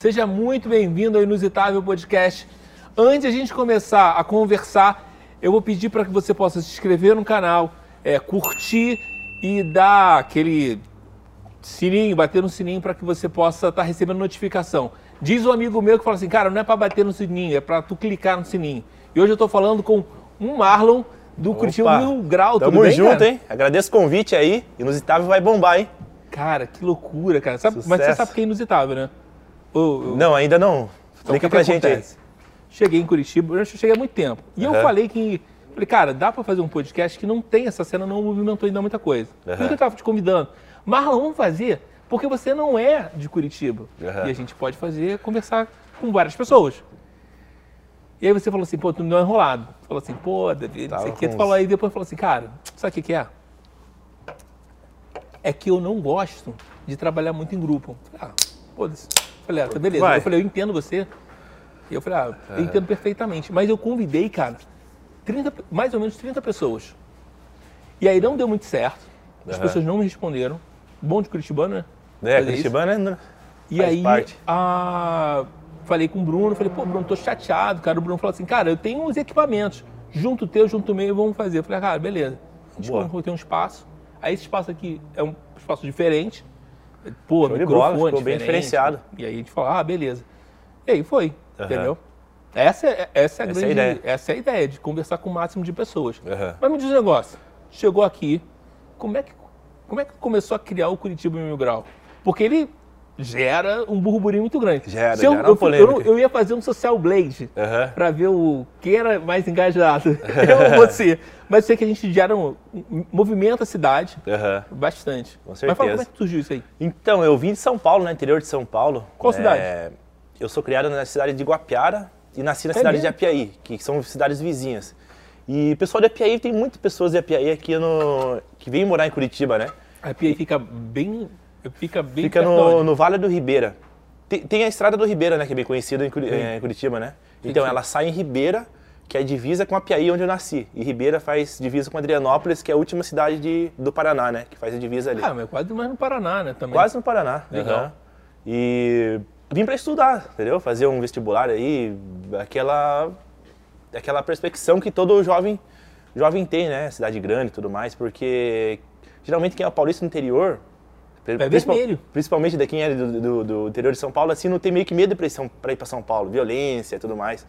Seja muito bem-vindo ao Inusitável Podcast. Antes de a gente começar a conversar, eu vou pedir para que você possa se inscrever no canal, é, curtir e dar aquele sininho, bater no sininho para que você possa estar tá recebendo notificação. Diz um amigo meu que fala assim, cara, não é para bater no sininho, é para tu clicar no sininho. E hoje eu estou falando com um Marlon do Opa, Curitiba Mil Grau. Tamo bem, junto, cara? hein? Agradeço o convite aí. Inusitável vai bombar, hein? Cara, que loucura, cara. Sabe, mas você sabe que é inusitável, né? Não, ainda não. Então, Explica pra gente acontece? aí. Cheguei em Curitiba, eu cheguei há muito tempo. E uhum. eu falei que. Falei, cara, dá pra fazer um podcast que não tem essa cena, não movimentou ainda muita coisa. Uhum. Por que eu tava te convidando? Marlon, vamos fazer, porque você não é de Curitiba. Uhum. E a gente pode fazer, conversar com várias pessoas. E aí você falou assim, pô, tu não é enrolado. Falou assim, pô, David, não sei o que. Tu falou aí depois falou assim, cara, sabe o que, que é? É que eu não gosto de trabalhar muito em grupo. Ah, foda-se. Falei, ah, tá beleza. Vai. Eu falei, eu entendo você. E eu falei, ah, eu entendo perfeitamente. Mas eu convidei, cara, 30, mais ou menos 30 pessoas. E aí não deu muito certo. As uhum. pessoas não me responderam. Bom de Curitibano, né? É, Curitibano né? E aí, a... falei com o Bruno, falei, pô, Bruno, tô chateado, cara. O Bruno falou assim, cara, eu tenho uns equipamentos. Junto teu, junto o meu, vamos fazer. Eu falei, cara, beleza. A gente ter um espaço. Aí esse espaço aqui é um espaço diferente. Pô, Show microfone bola, ficou bem diferenciado. E aí a gente falou, ah, beleza. E aí foi, uhum. entendeu? Essa é, essa é a essa grande, é a ideia. essa é a ideia, de conversar com o máximo de pessoas. Uhum. Mas me diz um negócio, chegou aqui, como é que, como é que começou a criar o Curitiba Mil Grau? Porque ele gera um burburinho muito grande. Gera, Se eu, gera eu, eu, eu, ia fazer um social blade uhum. para ver o quem era mais engajado. eu ou você. Mas sei que a gente gera um, movimenta a cidade uhum. bastante. Com certeza. Mas fala, como é que surgiu isso aí? Então, eu vim de São Paulo, né? Interior de São Paulo. Qual cidade? É, eu sou criado na cidade de Guapiara e nasci na é cidade mesmo? de Apiaí, que são cidades vizinhas. E o pessoal de Apiaí, tem muitas pessoas de Apiaí aqui no, que vêm morar em Curitiba, né? Apiaí fica bem Fica bem Fica no, no, Vale do Ribeira. Tem, tem, a Estrada do Ribeira, né? Que é bem conhecida em, é, Curitiba, né? Então ela sai em Ribeira, que é divisa com Apiaí, onde eu nasci. E Ribeira faz divisa com Adrianópolis, que é a última cidade de, do Paraná, né? Que faz a divisa ali. Ah, mas quase mais no Paraná, né? Também. Quase no Paraná. Legal. Uhum. E vim para estudar, entendeu? Fazer um vestibular aí, aquela aquela perspecção que todo jovem jovem tem, né? Cidade grande e tudo mais, porque geralmente quem é o paulista no interior é vermelho. Principalmente de quem é do, do, do, interior de São Paulo, assim, não tem meio que medo para ir para São Paulo, violência e tudo mais.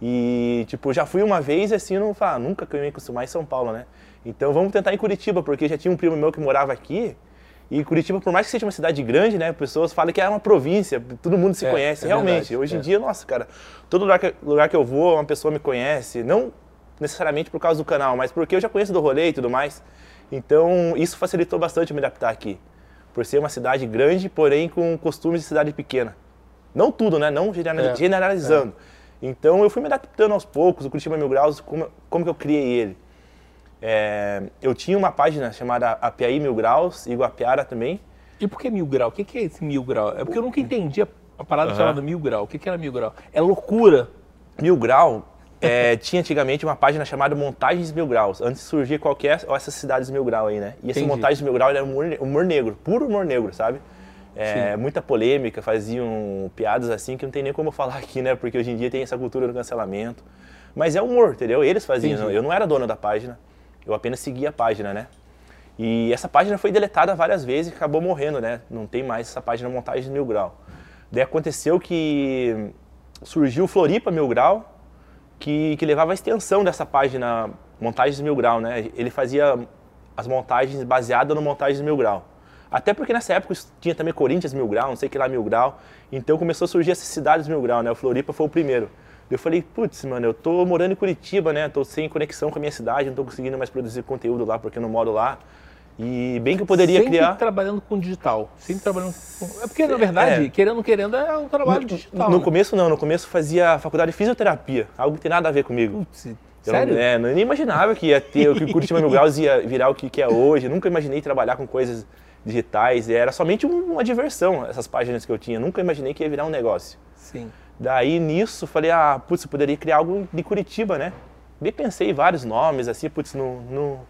E, tipo, já fui uma vez e assim, não falo, ah, nunca que eu ia me acostumar em São Paulo, né? Então vamos tentar em Curitiba, porque já tinha um primo meu que morava aqui. E Curitiba, por mais que seja uma cidade grande, né? Pessoas falam que é uma província, todo mundo se é, conhece. É Realmente, verdade, hoje em é. dia, nossa, cara, todo lugar que, lugar que eu vou, uma pessoa me conhece. Não necessariamente por causa do canal, mas porque eu já conheço do rolê e tudo mais. Então, isso facilitou bastante me adaptar aqui por ser uma cidade grande, porém com costumes de cidade pequena. Não tudo, né? Não é. generalizando. É. Então eu fui me adaptando aos poucos, o Curitiba Mil Graus, como, como que eu criei ele? É, eu tinha uma página chamada Apiaí Mil Graus, e Guapiara também. E por que Mil Grau? O que é esse Mil Grau? É porque eu nunca entendi a parada uhum. chamada Mil Grau. O que era Mil Grau? É loucura. Mil Grau é, tinha antigamente uma página chamada Montagens Mil Graus, antes de surgir qualquer, essas cidades Mil Grau aí, né? E esse Montagens Mil Grau era humor, humor negro, puro humor negro, sabe? É, muita polêmica, faziam piadas assim que não tem nem como falar aqui, né? Porque hoje em dia tem essa cultura do cancelamento. Mas é humor, entendeu? Eles faziam, Entendi. eu não era dono da página, eu apenas seguia a página, né? E essa página foi deletada várias vezes e acabou morrendo, né? Não tem mais essa página Montagens Mil Grau. Daí aconteceu que surgiu Floripa Mil Grau, que, que levava a extensão dessa página Montagens Mil Grau, né? Ele fazia as montagens baseadas no Montagens Mil Grau. Até porque nessa época tinha também Corinthians Mil Grau, não sei que lá Mil Grau. Então começou a surgir essas cidades Mil Grau, né? O Floripa foi o primeiro. Eu falei, putz, mano, eu tô morando em Curitiba, né? Tô sem conexão com a minha cidade, não tô conseguindo mais produzir conteúdo lá porque eu não moro lá. E bem que eu poderia sempre criar. trabalhando com digital. Sempre trabalhando com. É porque, na verdade, é. querendo querendo, é um trabalho no, digital. No né? começo, não. No começo fazia faculdade de fisioterapia. Algo que tem nada a ver comigo. Putz, Sério? Eu, é, nem imaginava que ia ter, que o Curitiba Mil Graus ia virar o que, que é hoje. nunca imaginei trabalhar com coisas digitais. Era somente uma diversão, essas páginas que eu tinha. Nunca imaginei que ia virar um negócio. Sim. Daí, nisso, falei, ah, putz, eu poderia criar algo de Curitiba, né? Daí pensei vários nomes, assim, putz, no, no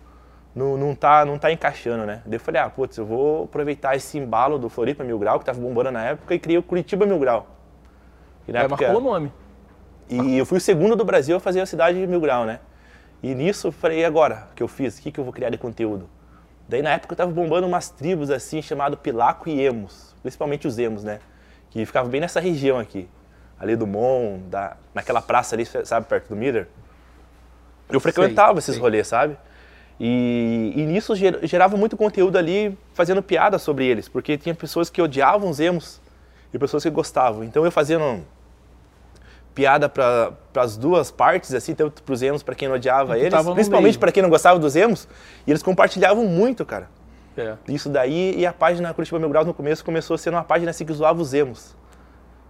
não, não, tá, não tá encaixando, né? Daí eu falei, ah, putz, eu vou aproveitar esse embalo do Floripa Mil Grau, que tava bombando na época, e criei o Curitiba Mil Grau. E na É, época- marcou o nome. E eu fui o segundo do Brasil a fazer a cidade de Mil Grau, né? E nisso eu falei, e agora? O que eu fiz? O que, que eu vou criar de conteúdo? Daí na época eu tava bombando umas tribos assim, chamado Pilaco e Emos. Principalmente os Emos, né? Que ficavam bem nessa região aqui. Ali do Mon, da, naquela praça ali, sabe, perto do Miller. Eu frequentava esses sei. rolês, sabe? E, e nisso ger- gerava muito conteúdo ali, fazendo piada sobre eles. Porque tinha pessoas que odiavam os Emos e pessoas que gostavam. Então eu fazendo piada para as duas partes, assim, tanto pros emos, para quem não odiava eles, principalmente para quem não gostava dos emos, e eles compartilhavam muito, cara. É. Isso daí, e a página Curitiba Mil Graus no começo começou sendo uma página assim que zoava os emos.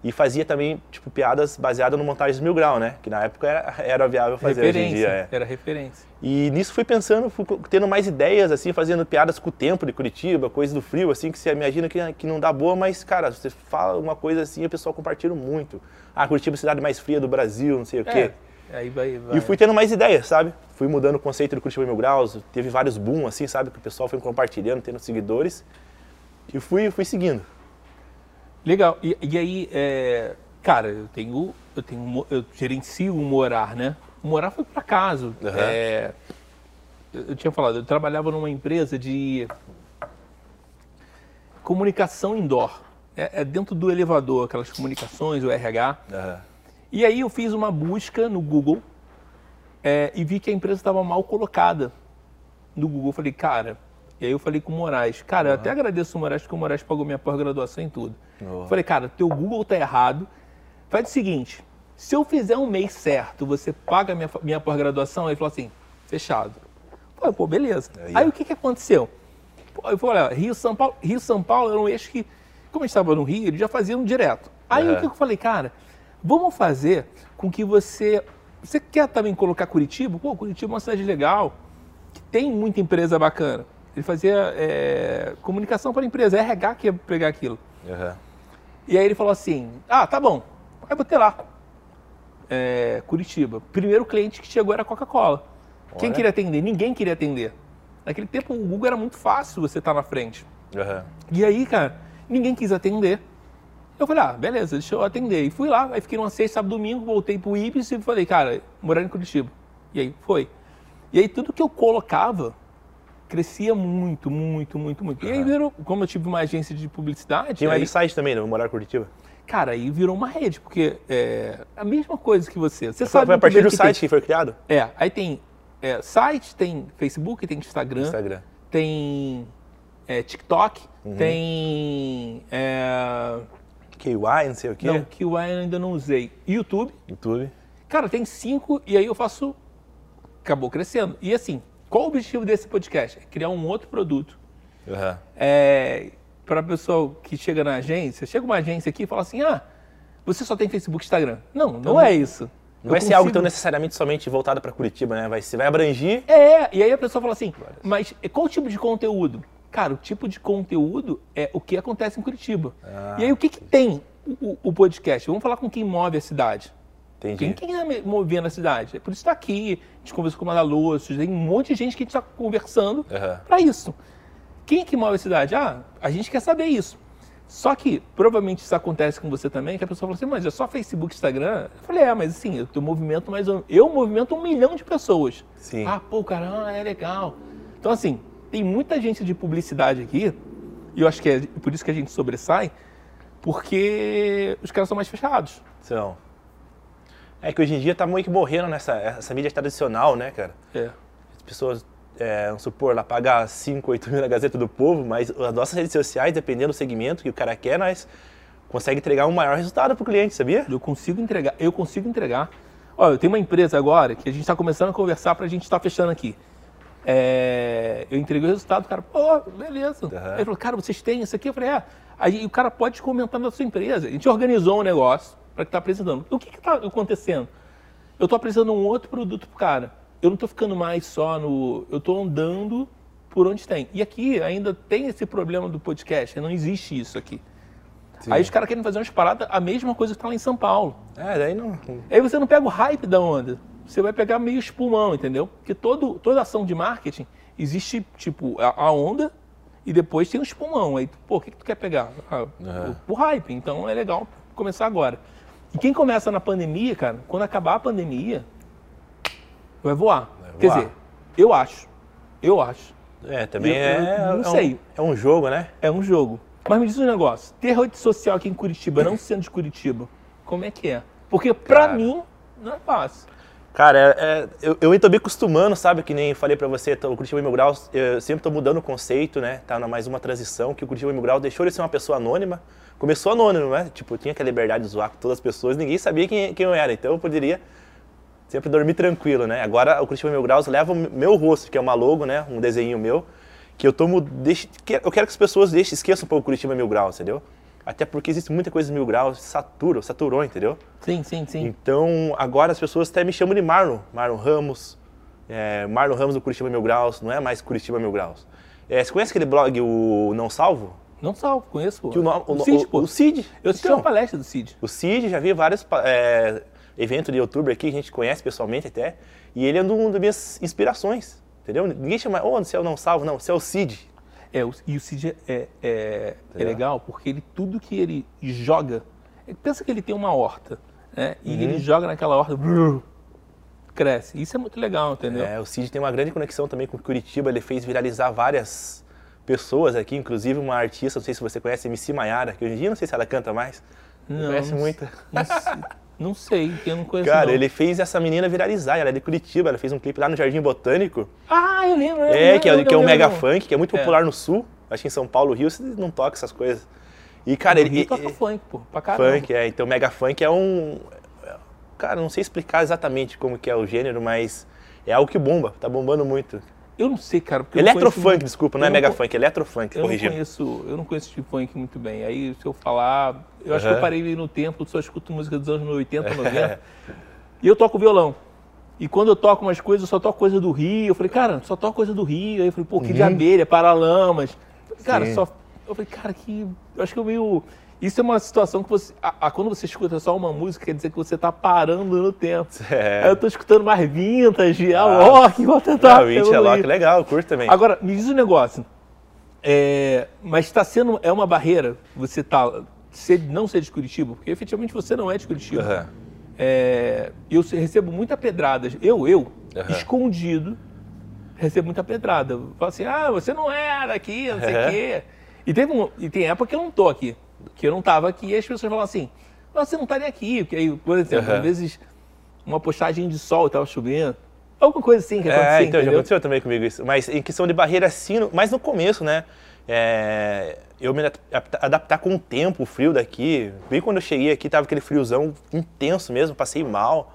E fazia também, tipo, piadas baseadas no montagens Mil Grau, né? Que na época era, era viável fazer hoje em Referência. dia. é. Era referência. E nisso fui pensando, fui tendo mais ideias, assim, fazendo piadas com o tempo de Curitiba, coisa do frio, assim, que você imagina que, que não dá boa, mas, cara, você fala uma coisa assim e o pessoal compartilha muito. Ah, Curitiba é a cidade mais fria do Brasil, não sei o quê. É. Aí vai, vai. E fui tendo mais ideias, sabe? Fui mudando o conceito do Curitiba Mil Graus, teve vários boom, assim, sabe? Que o pessoal foi compartilhando, tendo seguidores. E fui, fui seguindo. Legal. E, e aí, é, cara, eu tenho, eu tenho, eu gerencio o morar, né? O morar foi por acaso. Aham. É, eu tinha falado, eu trabalhava numa empresa de comunicação indoor. É, é dentro do elevador, aquelas comunicações, o RH. E aí eu fiz uma busca no Google é, e vi que a empresa estava mal colocada no Google. Eu falei, cara, e aí eu falei com o Moraes, cara, eu até agradeço o Moraes porque o Moraes pagou minha pós-graduação em tudo. Eu falei, cara, teu Google tá errado. Faz o seguinte, se eu fizer um mês certo, você paga minha, minha pós-graduação? Aí ele falou assim, fechado. Falei, pô, beleza. Aí, Aí, o que que aconteceu? Pô, Eu falei, olha, Rio São Paulo, Rio São Paulo era um eixo que, como a gente estava no Rio, eles já faziam direto. Aí Aham. o que eu falei, cara, vamos fazer com que você. Você quer também colocar Curitiba? Pô, Curitiba é uma cidade legal, que tem muita empresa bacana. Ele fazia é, comunicação para empresa, RH que ia pegar aquilo. E aí ele falou assim: ah, tá bom, vai botar lá. É, Curitiba. Primeiro cliente que chegou era a Coca-Cola. Quem queria atender? Ninguém queria atender. Naquele tempo o Google era muito fácil você estar na frente. E aí, cara, ninguém quis atender. Eu falei, ah, beleza, deixa eu atender. E fui lá, aí fiquei numa sexta, sábado, domingo, voltei pro Ibis e falei, cara, morar em Curitiba. E aí foi. E aí tudo que eu colocava crescia muito, muito, muito, muito. E aí virou, como eu tive uma agência de publicidade, Tinha um aí, website também, no Morar Curitiba. cara, aí virou uma rede, porque é a mesma coisa que você. Você Foi, sabe foi a partir do que site que foi criado? Tem, é, aí tem é, site, tem Facebook, tem Instagram, Instagram. tem é, TikTok, Uhum. tem. É, KY, não sei o quê. não, que eu ainda não usei. YouTube. YouTube. Cara, tem cinco e aí eu faço. Acabou crescendo. E assim, qual o objetivo desse podcast? É criar um outro produto. Aham. É, para a pessoa que chega na agência, chega uma agência aqui e fala assim: ah, você só tem Facebook e Instagram. Não, não é isso. Não Eu vai ser algo consigo- tão necessariamente somente voltado para Curitiba, né? Vai, você vai abrangir. É, e aí a pessoa fala assim, mas qual o tipo de conteúdo? Cara, o tipo de conteúdo é o que acontece em Curitiba. Ah. E aí o que, que tem o, o podcast? Vamos falar com quem move a cidade. Entendi. Quem, quem é movendo a cidade? É por isso que está aqui, a gente conversou com o Madaloso, tem um monte de gente que a gente está conversando Aham. para isso. Quem é que move a cidade? Ah, a gente quer saber isso. Só que provavelmente isso acontece com você também, que a pessoa fala assim, mas é só Facebook, Instagram? Eu falei, é, mas assim, eu tenho movimento mais ou Eu movimento um milhão de pessoas. Sim. Ah, pô, cara, ah, é legal. Então, assim, tem muita agência de publicidade aqui, e eu acho que é por isso que a gente sobressai, porque os caras são mais fechados. São. É que hoje em dia tá meio que morrendo nessa essa mídia tradicional, né, cara? É. As pessoas, é, vamos supor, lá pagar 5, 8 mil na Gazeta do Povo, mas as nossas redes sociais, dependendo do segmento que o cara quer, nós consegue entregar um maior resultado pro cliente, sabia? Eu consigo entregar, eu consigo entregar. Olha, eu tenho uma empresa agora que a gente está começando a conversar para a gente estar fechando aqui. É, eu entreguei o resultado, o cara, pô, beleza. Aí ele falou, cara, vocês têm isso aqui? Eu falei, é. Aí o cara pode comentar na sua empresa. A gente organizou um negócio para que tá apresentando. O que está acontecendo? Eu estou apresentando um outro produto pro cara. Eu não estou ficando mais só no. Eu estou andando por onde tem. E aqui ainda tem esse problema do podcast, não existe isso aqui. Aí os caras querem fazer umas paradas, a mesma coisa que está lá em São Paulo. É, daí não. Aí você não pega o hype da onda, você vai pegar meio espumão, entendeu? Porque todo, toda ação de marketing existe, tipo, a, a onda e depois tem o espumão. Aí, pô, o que, que tu quer pegar? Ah, Aham. o, o hype. Então é legal começar agora. E quem começa na pandemia, cara, quando acabar a pandemia, vai voar. Vai Quer voar. dizer, eu acho. Eu acho. É, também Eu- é. eu não é sei. Um, é um jogo, né? É um jogo. Mas me diz um negócio: ter rede social aqui em Curitiba, não sendo de Curitiba, como é que é? Porque pra Cara. mim, não é fácil. Cara, é- é- eu, eu tô me acostumando, sabe? Que nem falei pra você, o Curitiba Mil Graus, eu sempre tô mudando o conceito, né? Tá na mais uma transição, que o Curitiba Mil Graus deixou de ser uma pessoa anônima. Começou anônimo, né? Tipo, tinha aquela liberdade de zoar com todas as pessoas, ninguém sabia quem, quem eu era, então eu poderia sempre dormir tranquilo, né? Agora o Curitiba Mil Graus leva o meu rosto, que é uma logo, né? Um desenho meu, que eu tomo. Deixe, eu quero que as pessoas deixem, esqueçam um pouco o Curitiba Mil Graus, entendeu? Até porque existe muita coisa mil graus, satura, saturou, entendeu? Sim, sim, sim. Então, agora as pessoas até me chamam de Marlon, Marlon Ramos, é, Marlon Ramos do Curitiba Mil Graus, não é mais Curitiba Mil Graus. É, você conhece aquele blog, o Não Salvo? Não salvo, conheço. Que o, no- o, no- Cid, pô. o, o Cid. Eu assisti Então, uma palestra do Cid. o Cid, já vi vários é, eventos de youtuber aqui, a gente conhece pessoalmente até, e ele é um das minhas inspirações, entendeu? Ninguém chama, ô, você é o Não Salvo, não, você é o Cid. É, o- e o Cid é, é, é, legal porque ele, tudo que ele joga. Pensa que ele tem uma horta, né? E Uhum. ele joga naquela horta, brrr, cresce. Isso é muito legal, entendeu? É, o Cid tem uma grande conexão também com Curitiba, ele fez viralizar várias pessoas aqui, inclusive uma artista, não sei se você conhece, MC Maiara, que hoje em dia não sei se ela canta mais. Não, conhece não muito. Não, sei- não sei, eu não conheço. Cara, não. ele fez essa menina viralizar, ela é de Curitiba, ela fez um clipe lá no Jardim Botânico. Ah, eu lembro. eu É, lembro, que é, que é lembro, Mega. Funk, que é muito É. popular no Sul. Acho que em São Paulo, Rio, você não toca essas coisas. E, cara, ele. Rio e- toca funk, pô, pra caramba. funk, é. Então, Mega Funk é um. Cara, não sei explicar exatamente como que é o gênero, mas é algo que bomba, tá bombando muito. Eu não sei, cara. Porque eu não Eletrofunk, conheço- desculpa, não é eu Mega co- Funk, é Eletrofunk, Eu não corrigindo. conheço, eu não conheço tipo funk muito bem. Aí se eu falar, eu acho que eu parei no tempo, só escuto música dos anos 80, 90. e eu toco violão. E quando eu toco umas coisas, eu só toco coisa do Rio. Eu falei, cara, só toco coisa do Rio. Aí eu falei, pô, que de abelha, paralamas. Eu Cara, Uhum. Sim. só. Eu falei, cara, que. Eu acho que eu meio. Isso é uma situação que você. A, a- quando você escuta só uma música, quer dizer que você tá parando no tempo. É. Eu tô escutando mais vintage, ah, Ah. rock, vou tentar. Ah, o It é. Lock, legal, eu curto também. Agora, me diz um negócio. É, mas está sendo. É uma barreira você tá, ser, não ser de Curitiba, porque efetivamente você não é de Curitiba. Aham. É, eu recebo muita pedrada. Eu, eu, Aham. escondido, recebo muita pedrada. Falo assim, ah, você não é daqui, não sei o quê. E, teve um, e tem época que eu não tô aqui. Que eu não tava aqui e as pessoas falam assim, "Ah, você não tá nem aqui. Porque aí, por exemplo, Aham. às vezes uma postagem de sol tava chovendo. Alguma coisa assim que É, acontecia, então, já entendeu? aconteceu também comigo isso. Mas em questão de barreira, sim, no- mas no começo, né? é, eu me adaptar, com o tempo, o frio daqui. Bem quando eu cheguei aqui, tava aquele friozão intenso mesmo, passei mal.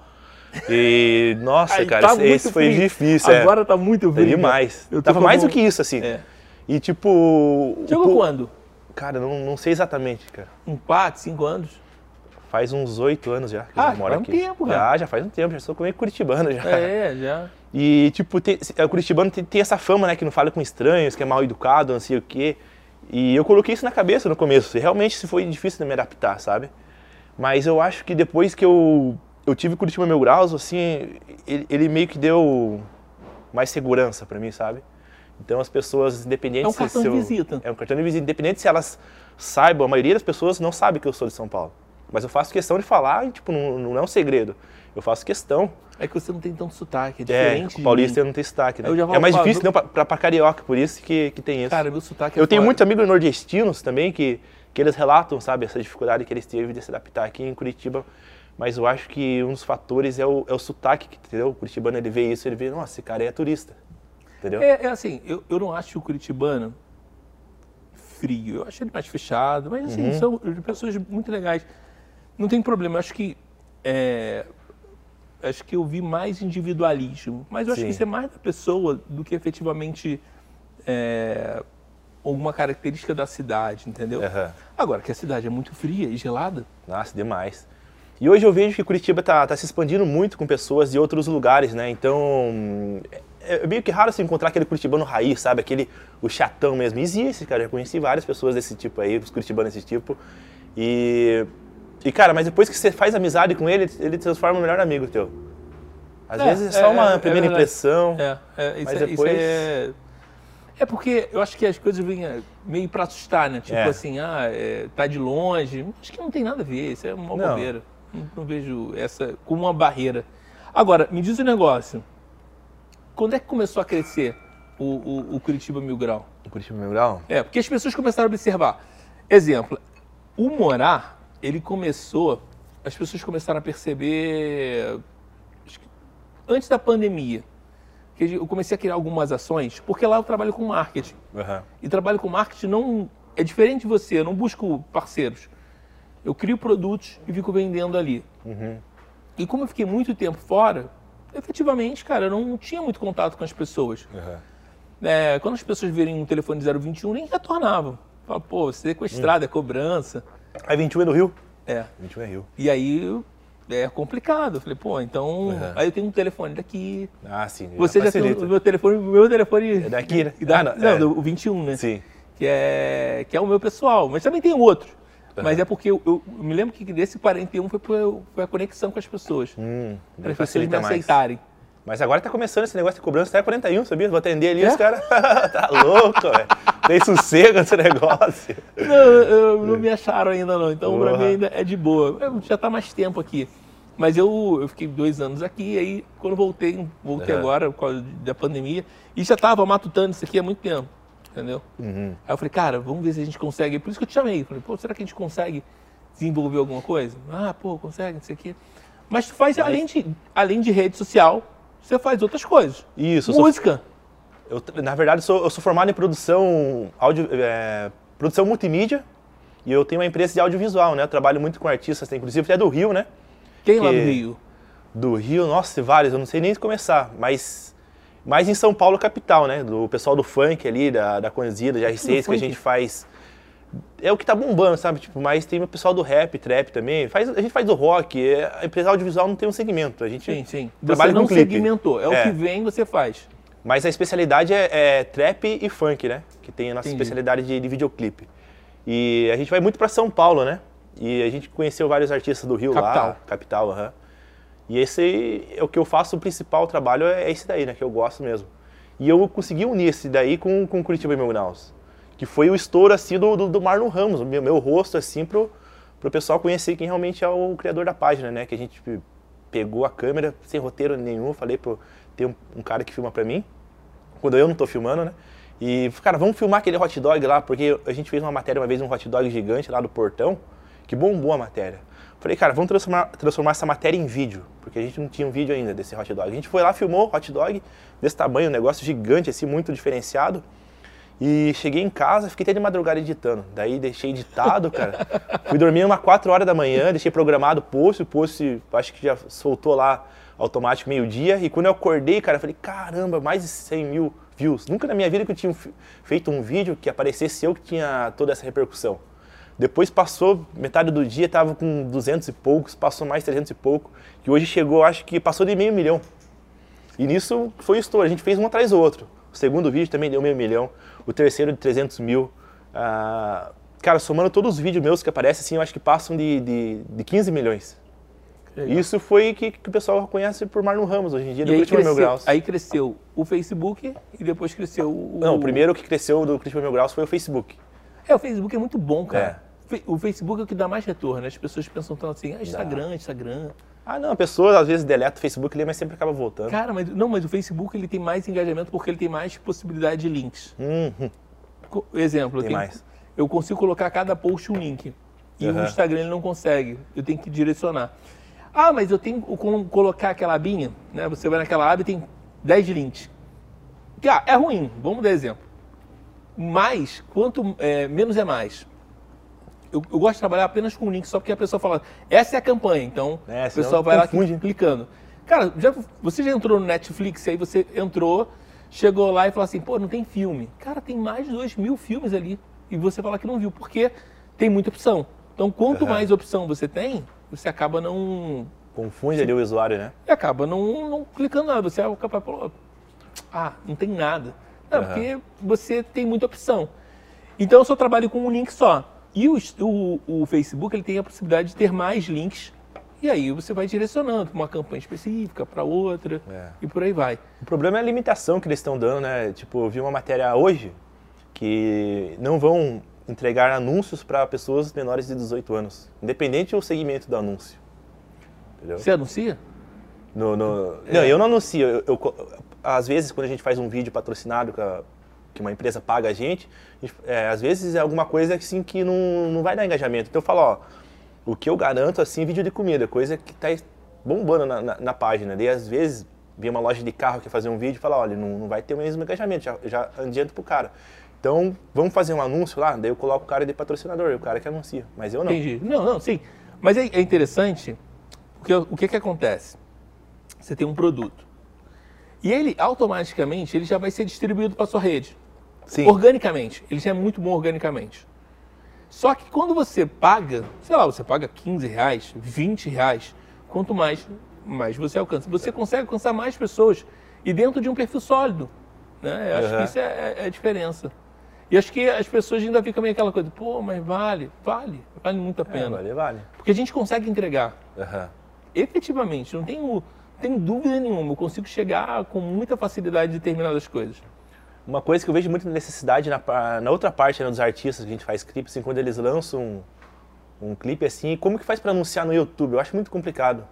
E, nossa, Aí cara, tá esse foi difícil. é. Agora tá muito É frio. demais. Eu Tava mais do que isso, assim. É. E tipo. o Chegou po- quando? Cara, não, não sei exatamente, cara. Um 4, 5 anos? Faz uns oito anos já que Ah, eu moro faz um aqui. tempo, já, cara. já faz um tempo, já sou meio curitibano já. É, já. E, tipo, tem, o curitibano tem, tem essa fama, né, que não fala com estranhos, que é mal educado, não sei o quê. E eu coloquei isso na cabeça no começo. E realmente foi difícil de me adaptar, sabe? Mas eu acho que depois que eu, eu tive Curitiba Mil Graus, assim, ele, ele meio que deu mais segurança pra mim, sabe? Então as pessoas, independente É um se- cartão se de eu- visita. É um cartão de visita. Independente se elas saibam, a maioria das pessoas não sabe que eu sou de São Paulo. Mas eu faço questão de falar e, tipo, não, não é um segredo. Eu faço questão. É que você não tem tanto sotaque, é É, diferente. o paulista de não tem sotaque, né? É mais pra- difícil não, pra, pra, pra carioca, por isso que, que tem isso. Cara, meu sotaque é eu tenho muitos amigos nordestinos também que, que eles relatam, sabe, essa dificuldade que eles teve de se adaptar aqui em Curitiba. Mas eu acho que um dos fatores é o, é o sotaque, que, entendeu? O curitibano, ele vê isso, ele vê, nossa, esse cara é turista, entendeu? É, é assim, eu, eu não acho o curitibano frio. Eu acho ele mais fechado, mas assim, Uhum. são pessoas muito legais. Não tem problema, eu acho que. é, acho que eu vi mais individualismo. Mas eu acho Sim. que isso é mais da pessoa do que efetivamente é, alguma característica da cidade, entendeu? Aham. Agora, que a cidade é muito fria e gelada. Nossa, demais. E hoje eu vejo que Curitiba tá, tá se expandindo muito com pessoas de outros lugares, né? Então, é é meio que raro se encontrar aquele curitibano raiz, sabe? Aquele, o chatão mesmo. Existe, cara. Eu conheci várias pessoas desse tipo aí, os curitibanos desse tipo. E, e, cara, mas depois que você faz amizade com ele, ele transforma no melhor amigo teu. Às É, vezes é só é, uma é primeira impressão. É, é, isso, Mas depois- é. Porque eu acho que as coisas vêm é, meio pra assustar, né? Tipo É. assim, ah, é, tá de longe. Acho que não tem nada a ver, isso é uma bobeira. Não, não vejo essa como uma barreira. Agora, me diz um negócio. Quando é que começou a crescer o, o, o Curitiba Mil Grau? O Curitiba Mil Grau? É, porque as pessoas começaram a observar. Exemplo, o morar, ele começou, as pessoas começaram a perceber antes da pandemia. Que eu comecei a criar algumas ações, porque lá eu trabalho com marketing. Uhum. E trabalho com marketing não é diferente de você, eu não busco parceiros. Eu crio produtos e fico vendendo ali. Uhum. E como eu fiquei muito tempo fora, efetivamente, cara, eu não tinha muito contato com as pessoas. Uhum. É, quando as pessoas verem um telefone 021, nem retornavam. Fala, pô, sequestrado, é cobrança. Aí 21 é no Rio? É. 21 é Rio. E aí é complicado. Eu falei, pô, então. Uhum. Aí eu tenho um telefone daqui. Ah, sim. Você já tem o meu telefone, o meu telefone. É daqui, né? Da, Ah, não, não, é. do, o 21, né? Sim. Que é, que é o meu pessoal. Mas também tem outro. Mas é porque eu, eu me lembro que desse 41 foi, por- foi a conexão com as pessoas. Hum, para as pessoas me mais. aceitarem. Mas agora tá começando esse negócio de cobrança até 41, sabia? Vou atender ali É? os caras. tá louco, velho. Tem sossego esse negócio. Não, eu, não me acharam ainda não. Então pra Porra. mim ainda é de boa. Eu já tá mais tempo aqui. Mas eu, eu fiquei dois anos aqui, aí quando voltei, voltei Uhum. agora por causa da pandemia, e já tava matutando isso aqui há muito tempo. Entendeu? Uhum. Aí eu falei, cara, vamos ver se a gente consegue. Por isso que eu te chamei. Falei, pô, será que a gente consegue desenvolver alguma coisa? Ah, pô, consegue, não sei o quê. Mas tu faz, além, de, além de rede social, você faz outras coisas. Isso, eu sou, Música. eu, na verdade, eu sou, eu sou formado em produção, audio, é, produção multimídia e eu tenho uma empresa de audiovisual, né? Eu trabalho muito com artistas, inclusive até do Rio, né? Quem lá Que- no Rio? Do Rio, nossa, vários, eu não sei nem começar, mas mais em São Paulo, capital, né? Do pessoal do funk ali, da, da Conhecida, de R6, que a gente faz. É o que tá bombando, sabe? Tipo, mas tem o pessoal do rap, trap também. Faz, a gente faz do rock. é- A empresa audiovisual não tem um segmento. A gente Sim, sim. Você trabalha não com clipe. segmentou. É, o É. que vem, você faz. Mas a especialidade é, é trap e funk, né? Que tem a nossa Entendi. especialidade de, de videoclipe. E a gente vai muito pra São Paulo, né? E a gente conheceu vários artistas do Rio Capital. lá. Capital, aham. E esse é o que eu faço, o principal trabalho é esse daí, né? Que eu gosto mesmo. E eu consegui unir esse daí com, com Curitiba Mil Graus. Que foi o estouro, assim, do, do, do Marlon Ramos. O meu, meu rosto, assim, pro, pro pessoal conhecer quem realmente é o criador da página, né? Que a gente pegou a câmera sem roteiro nenhum. Falei pro... Tem um, um cara que filma pra mim quando eu não tô filmando, né? E, cara, vamos filmar aquele hot dog lá, porque a gente fez uma matéria uma vez, um hot dog gigante lá do portão, que bombou a matéria. Falei, cara, vamos transformar, transformar essa matéria em vídeo, porque a gente não tinha um vídeo ainda desse hot dog. A gente foi lá, filmou hot dog desse tamanho, um negócio gigante, assim, muito diferenciado. E cheguei em casa, fiquei até de madrugada editando. Daí deixei editado, cara. Fui dormir umas 4 horas da manhã, deixei programado o post, o post acho que já soltou lá automático meio-dia. E quando eu acordei, cara, eu falei, caramba, mais de 100 mil views. Nunca na minha vida que eu tinha fe- feito um vídeo que aparecesse eu que tinha toda essa repercussão. Depois passou, metade do dia tava com 200 e poucos, passou mais 300 e pouco. E hoje chegou, acho que passou de meio milhão. E nisso foi estouro, a gente fez um atrás do outro. O segundo vídeo também deu meio milhão, o terceiro de 300 mil. Ah, cara, somando todos os vídeos meus que aparecem, assim, eu acho que passam de, de, de 15 milhões. Isso foi que, que o pessoal conhece por Marlon Ramos hoje em dia, do E aí Curitiba Mil Graus. aí cresceu o Facebook e depois cresceu o. Não, o primeiro que cresceu do Curitiba Mil Graus foi o Facebook. É, o Facebook é muito bom, cara. É. O Facebook é o que dá mais retorno. As pessoas pensam tanto assim, ah, Instagram, Instagram. Ah, não, a pessoa às vezes deleta o Facebook ali, mas sempre acaba voltando. Cara, mas não, mas o Facebook ele tem mais engajamento porque ele tem mais possibilidade de links. Uhum. Exemplo, eu, Tem tenho- mais. eu consigo colocar a cada post um link. E o Aham. Instagram ele não consegue. Eu tenho que direcionar. Ah, mas eu tenho como colocar aquela abinha, né? Você vai naquela aba e tem 10 links. Que, ah, é ruim, vamos dar exemplo. Mas, quanto é, menos é mais. Eu, eu gosto de trabalhar apenas com link, só porque a pessoa fala, essa é a campanha, então É, o pessoal vai lá confunde. clicando. Cara, já, você já entrou no Netflix, aí você entrou, chegou lá e falou assim, pô, não tem filme. Cara, tem mais de 2 mil filmes ali. E você fala que não viu, porque tem muita opção. Então, quanto Aham. mais opção você tem, você acaba não. Confunde ali o usuário, né? E acaba não, não clicando nada. Você é capaz de falar, ah, não tem nada. Não, Aham. porque você tem muita opção. Então eu só trabalho com um link só. E o, o, o Facebook ele tem a possibilidade de ter mais links. E aí você vai direcionando para uma campanha específica, para outra, É. e por aí vai. O problema é a limitação que eles estão dando, né? Tipo, eu vi uma matéria hoje que não vão entregar anúncios para pessoas menores de 18 anos, independente do segmento do anúncio. Entendeu? Você anuncia? No, no... Não, eu não anuncio. Eu, eu- às vezes, quando a gente faz um vídeo patrocinado que, a- que uma empresa paga a gente, é, às vezes é alguma coisa assim, que não, não vai dar engajamento. Então eu falo, ó, o que eu garanto, assim, vídeo de comida, coisa que tá bombando na, na, na página. Daí, às vezes, vem uma loja de carro que fazer um vídeo e fala, olha, não, não vai ter o mesmo engajamento, já, já adianto pro cara. Então, vamos fazer um anúncio lá, daí eu coloco o cara de patrocinador, o cara que anuncia. Mas eu não. Entendi. Não, não, sim. Mas é, é interessante, porque o que que acontece? Você tem um produto. E ele, automaticamente, ele já vai ser distribuído para sua rede. Sim. Organicamente. Ele já é muito bom organicamente. Só que quando você paga, sei lá, você paga 15 reais, 20 reais, quanto mais, mais você alcança. Você consegue alcançar mais pessoas e dentro de um perfil sólido. Né? Eu acho Uhum. que isso é, é- é a diferença. E acho que as pessoas ainda ficam meio aquela coisa, pô, mas vale, vale, vale muito a É, pena. vale, vale. Porque a gente consegue entregar. Aham. Efetivamente, não tenho, não tenho dúvida nenhuma, eu consigo chegar com muita facilidade em determinadas coisas. Uma coisa que eu vejo muita necessidade na, na outra parte né, dos artistas que a gente faz clipe, assim, quando eles lançam um, um clipe assim, como que faz para anunciar no YouTube? Eu acho muito complicado.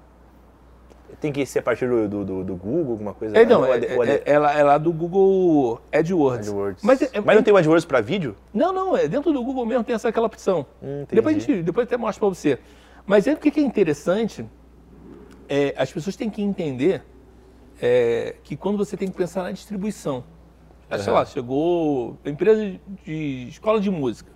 Tem que ser a partir do, do, do- Google, alguma coisa? É, não, Ou é, é, é lá, é lá do Google AdWords. AdWords. Mas, é- Mas não tem o AdWords para vídeo? Não, não, é dentro do Google mesmo tem essa aquela opção. Hum, depois, a gente, depois até mostro para você. Mas é o que é interessante, é, as pessoas têm que entender é, que quando você tem que pensar na distribuição. Ah, Sei lá, chegou empresa de, escola de música.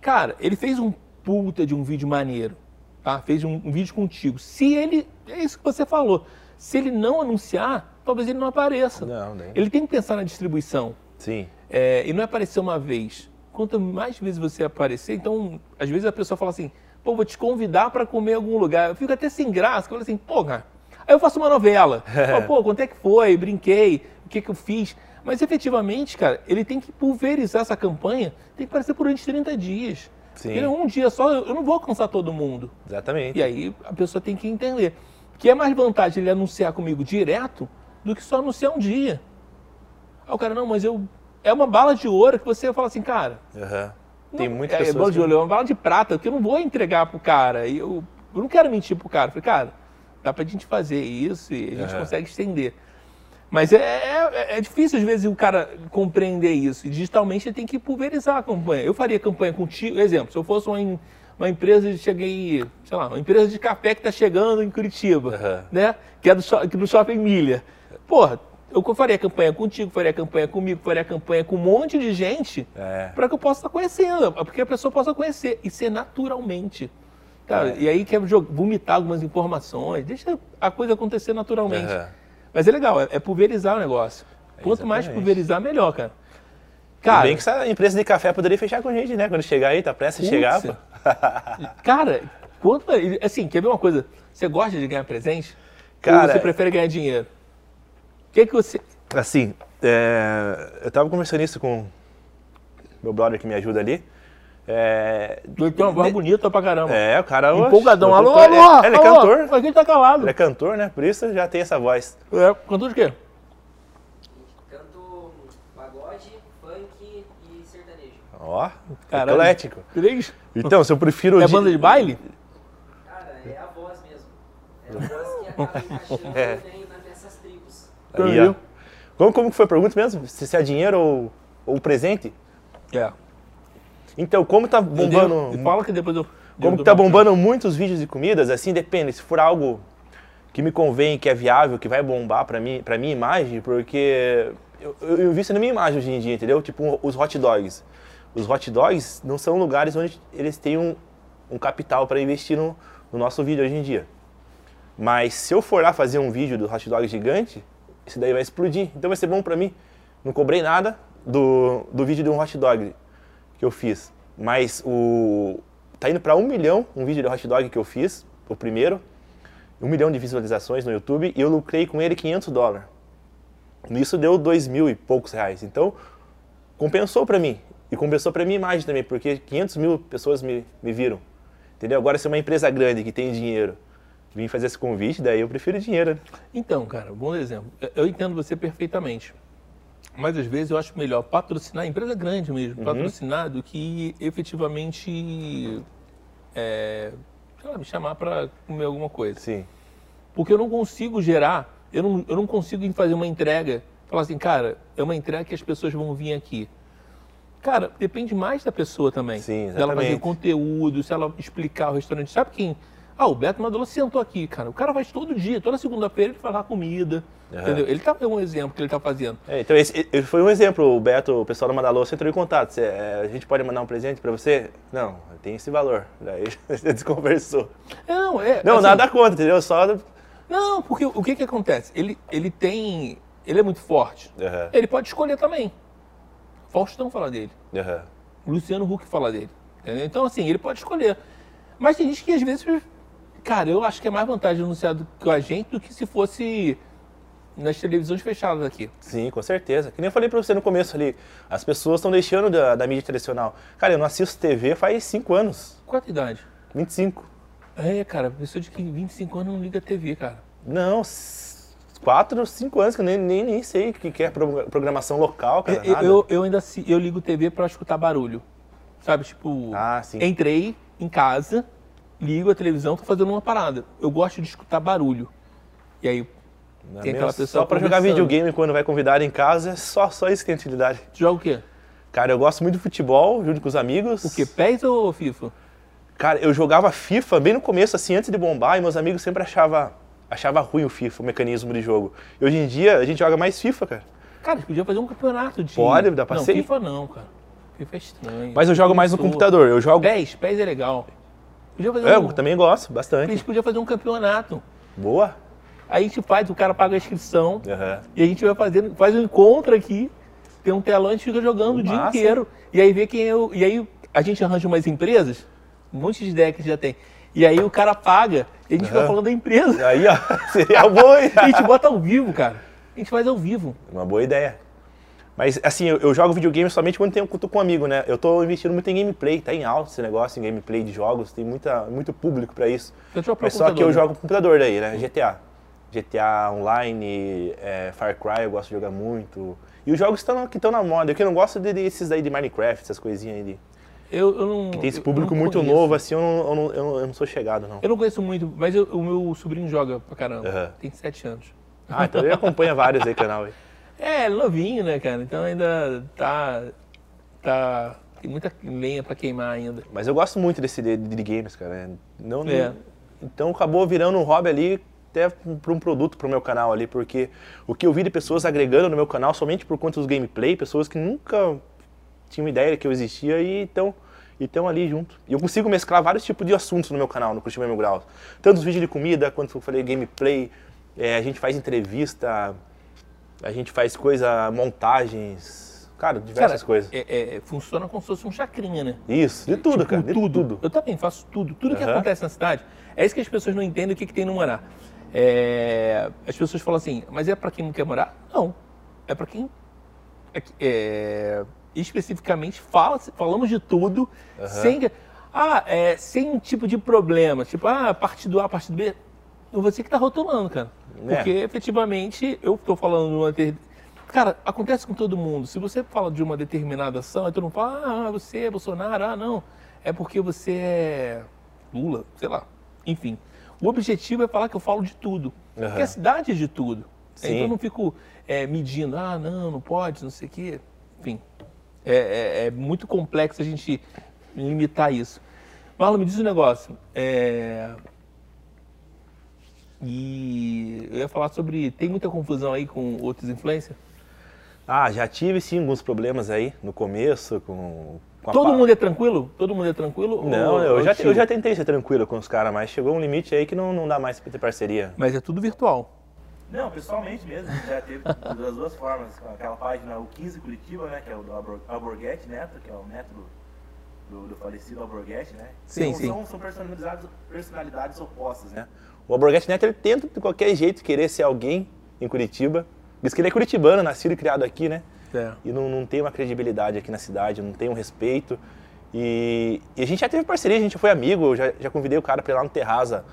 Cara, ele fez um puta de um vídeo maneiro, tá? Fez um, um vídeo contigo. Se ele, é isso que você falou, se ele não anunciar, talvez ele não apareça. Não, nem. Ele tem que pensar na distribuição. Sim. É, e não é aparecer uma vez. Quanto mais vezes você aparecer, então, às vezes a pessoa fala assim, pô, vou te convidar para comer em algum lugar. Eu fico até sem graça, eu falo assim, pô, cara. Aí eu faço uma novela. Falo, pô, quanto é que foi? Brinquei, o que que eu fiz? Mas efetivamente, cara, ele tem que pulverizar essa campanha, tem que aparecer por durante 30 dias. Sim. Porque um dia só, eu não vou alcançar todo mundo. Exatamente. E aí a pessoa tem que entender que é mais vantagem ele anunciar comigo direto do que só anunciar um dia. Aí o cara, não, mas eu. É uma bala de ouro que você fala assim, cara. Aham. Tem não, muitas é, é pessoas bala de que- ouro, é uma bala de prata que eu não vou entregar pro cara. E eu, eu não quero mentir pro cara. Eu falei, cara, dá pra gente fazer isso e a gente Aham. consegue estender. Mas é, é, é difícil, às vezes, o cara compreender isso. E digitalmente ele tem que pulverizar a campanha. Eu faria campanha contigo, exemplo, se eu fosse uma, em- uma empresa de cheguei, sei lá, uma empresa de café que está chegando em Curitiba, Aham. né? Que é do, que do Shopping Milha. Porra, eu faria campanha contigo, faria campanha comigo, faria campanha com um monte de gente É. para que eu possa estar conhecendo, porque a pessoa possa conhecer e ser naturalmente. Cara, É. e aí quer vomitar algumas informações, deixa a coisa acontecer naturalmente. Aham. Mas é legal, é, é pulverizar o negócio. Quanto mais Exatamente. pulverizar, melhor, cara. Cara, bem que essa empresa de café poderia fechar com a gente, né? Quando chegar aí, tá prestes a chegar. pô. cara, quanto. Assim, quer ver uma coisa? Você gosta de ganhar presente? Cara, Ou você prefere ganhar dinheiro? O que, que você. Assim, é, eu tava conversando isso com meu brother que me ajuda ali. É, Ele tem uma voz de- bonita pra caramba. é o cara... Empolgadão. Alô, alô, é, Ele é alô. cantor. Mas ele tá calado. Ele é cantor, né? Por isso já tem essa voz. É, cantor de quê? Canto pagode, funk e sertanejo. Ó, Caralho. eclético. Três? Então, se eu prefiro... É de- banda de baile? Cara, é a voz mesmo. É a voz que acaba encaixando É. nessas tribos. Aí, ó. Como, como que foi a pergunta mesmo? Se, se é dinheiro ou, ou presente? É. Então, como tá bombando... Fala que depois eu. Como tá bombando muitos vídeos de comidas, assim, depende. Se for algo que me convém, que é viável, que vai bombar pra, mim, pra minha imagem, porque eu, eu eu invisto na minha imagem hoje em dia, entendeu? Tipo os hot dogs. Os hot dogs não são lugares onde eles têm um, um capital para investir no, no nosso vídeo hoje em dia. Mas se eu for lá fazer um vídeo do hot dog gigante, esse daí vai explodir. Então vai ser bom pra mim. Não cobrei nada do, do vídeo de um hot dog que eu fiz. Mas o. Tá indo pra um milhão um vídeo de hot dog que eu fiz, o primeiro. Um milhão de visualizações no YouTube e eu lucrei com ele 500 dólares. Isso deu dois mil e poucos reais. Então, compensou pra mim. E compensou pra minha imagem também, porque 500 mil pessoas me, me viram. Entendeu? Agora, se é uma empresa grande que tem dinheiro vir fazer esse convite, daí eu prefiro dinheiro. né? Então, cara, bom exemplo. Eu entendo você perfeitamente. Mas às vezes eu acho melhor patrocinar, empresa grande mesmo, patrocinar do que efetivamente é, sei lá, me chamar para comer alguma coisa. Sim. Porque eu não consigo gerar, eu não, eu não consigo fazer uma entrega, falar assim, cara, é uma entrega que as pessoas vão vir aqui. Cara, depende mais da pessoa também. Sim, Dela fazer exatamente. conteúdo, se ela explicar o restaurante. Sabe quem? Ah, o Beto Madula sentou aqui, cara. O cara faz todo dia, toda segunda-feira ele faz lá comida. Aham. Entendeu? Ele tá é um exemplo que ele tá fazendo. É, então esse, esse foi um exemplo, o Beto, o pessoal da Madaloso entrou em contato. Cê, é, a gente pode mandar um presente pra você? Não, tem esse valor. Daí você desconversou. Não, é. Não, assim, nada contra, entendeu? Só. Não, porque o que que acontece? Ele, ele tem. Ele é muito forte. Aham, Ele pode escolher também. Faustão fala dele. O Luciano Huck fala dele. Entendeu? Então, assim, ele pode escolher. Mas tem gente que às vezes. Cara, eu acho que é mais vantagem anunciado com a gente do que se fosse nas televisões fechadas aqui. Sim, com certeza. Que nem eu falei pra você no começo ali, as pessoas estão deixando da, da mídia tradicional. Cara, eu não assisto TV faz 5 anos, Qual a tua idade? 25. É, cara, pessoa de que 25 anos não liga TV, cara. Não, 4, 5 anos que eu nem, nem, nem sei o que que é pro- programação local, cara. Eu, eu, eu ainda eu ligo TV pra escutar barulho. Sabe, tipo, Ah, sim. entrei em casa, ligo a televisão, tô fazendo uma parada. Eu gosto de escutar barulho. E aí, Não é tem aquela pessoa Só pra jogar videogame quando vai convidar em casa, é só, só isso que tem utilidade. tu joga o quê? Cara, eu gosto muito de futebol, junto com os amigos. O quê? PES ou FIFA? Cara, eu jogava FIFA bem no começo, assim, antes de bombar, e meus amigos sempre achavam achava ruim o FIFA, o mecanismo de jogo. E hoje em dia, a gente joga mais FIFA, cara. Cara, a gente podia fazer um campeonato de. Pode, dá pra Não, ser? FIFA não, cara. FIFA é estranho. Mas eu jogo mais no computador, eu jogo... PES, PES é legal. Podia fazer É, um... eu também gosto, A bastante. gente podia fazer um campeonato. Boa. Aí a gente faz, o cara paga a inscrição. Aham. E a gente vai fazendo, faz um encontro aqui, tem um telão, a gente fica jogando o dia inteiro. E aí vê quem é o. E aí a gente arranja umas empresas, um monte de ideia que a gente já tem. E aí o cara paga e a gente fica Aham. falando da empresa. Aí, ó, seria bom, hein? a gente bota ao vivo, cara. A gente faz ao vivo. Uma boa ideia. Mas, assim, eu, eu jogo videogame somente quando tenho, tô com um amigo, né? Eu tô investindo muito em gameplay, tá em alta esse negócio, em gameplay de jogos, tem muita, muito público pra isso. Pro Mas só que eu né? jogo com computador daí, né? GTA. GTA Online, é, Far Cry eu gosto de jogar muito. E os jogos tão, que estão na moda. Eu que não gosto de- desses daí de Minecraft, essas coisinhas aí. de- Eu, eu não. Tem esse público muito conheço. novo, assim, eu não, eu, não, eu não- eu não sou chegado, não. Eu não conheço muito, mas eu- o meu sobrinho joga pra caramba. Aham. Tem sete anos. Ah, então ele acompanha vários aí canal aí. É, novinho, né, cara? Então ainda tá. tá tem muita lenha pra queimar ainda. Mas eu gosto muito desse de, de games, cara. Não, não- É. Então acabou virando um hobby ali, até para um produto pro meu canal ali, porque o que eu vi de pessoas agregando no meu canal somente por conta dos gameplay, pessoas que nunca tinham ideia que eu existia e estão e estão ali junto. E eu consigo mesclar vários tipos de assuntos no meu canal, no Curitiba Mil Graus. Tanto os vídeos de comida, quanto eu falei gameplay, é, a gente faz entrevista, a gente faz coisa, montagens, cara, diversas Cara, coisas. é- é- funciona como se fosse um chacrinha, né? Isso, de tudo, Tipo, cara, de tudo. Eu também faço tudo. Tudo que Aham. acontece na cidade. É isso que as pessoas não entendem o que, que tem no morar. É, as pessoas falam assim, mas é pra quem não quer morar? Não. É pra quem. é que- é, especificamente fala, falamos de tudo sem. que- Ah, é, sem um tipo de problema. Tipo, ah, partido A, partido B. Você que tá rotulando, cara. É. Porque efetivamente eu tô falando numa. ter- Cara, acontece com todo mundo. Se você fala de uma determinada ação, aí todo mundo fala, ah, você é Bolsonaro, ah, não. É porque você é Lula, sei lá. Enfim. O objetivo é falar que eu falo de tudo. Aham. Porque a cidade é de tudo. Sim. Então eu não fico é, medindo, ah, não, não pode, não sei o quê. Enfim. É, é- é muito complexo a gente limitar isso. Marlon, me diz um negócio. É... E eu ia falar sobre. Tem muita confusão aí com outros influencers? Ah, já tive sim alguns problemas aí no começo com, com Todo mundo é tranquilo? Todo mundo é tranquilo? Não, Ou- eu ou já, eu já tentei ser tranquilo com os caras, mas chegou um limite aí que não, não dá mais pra ter parceria. Mas é tudo virtual. Não, pessoalmente mesmo, a gente já teve das duas formas. com Aquela página, o 15 Curitiba, né, que é o do Albor- Alborguete Neto, que é o neto do, do, do falecido Alborguete, né? Sim, são, sim. São, são personalidades, personalidades opostas, né? O Alborguete Neto, ele tenta de qualquer jeito querer ser alguém em Curitiba. Diz que ele é curitibano, nascido e criado aqui, né? É. E não, não tem uma credibilidade aqui na cidade, não tem um respeito. E, e a gente já teve parceria, a gente já foi amigo, eu já, já convidei o cara pra ir lá no Terraza,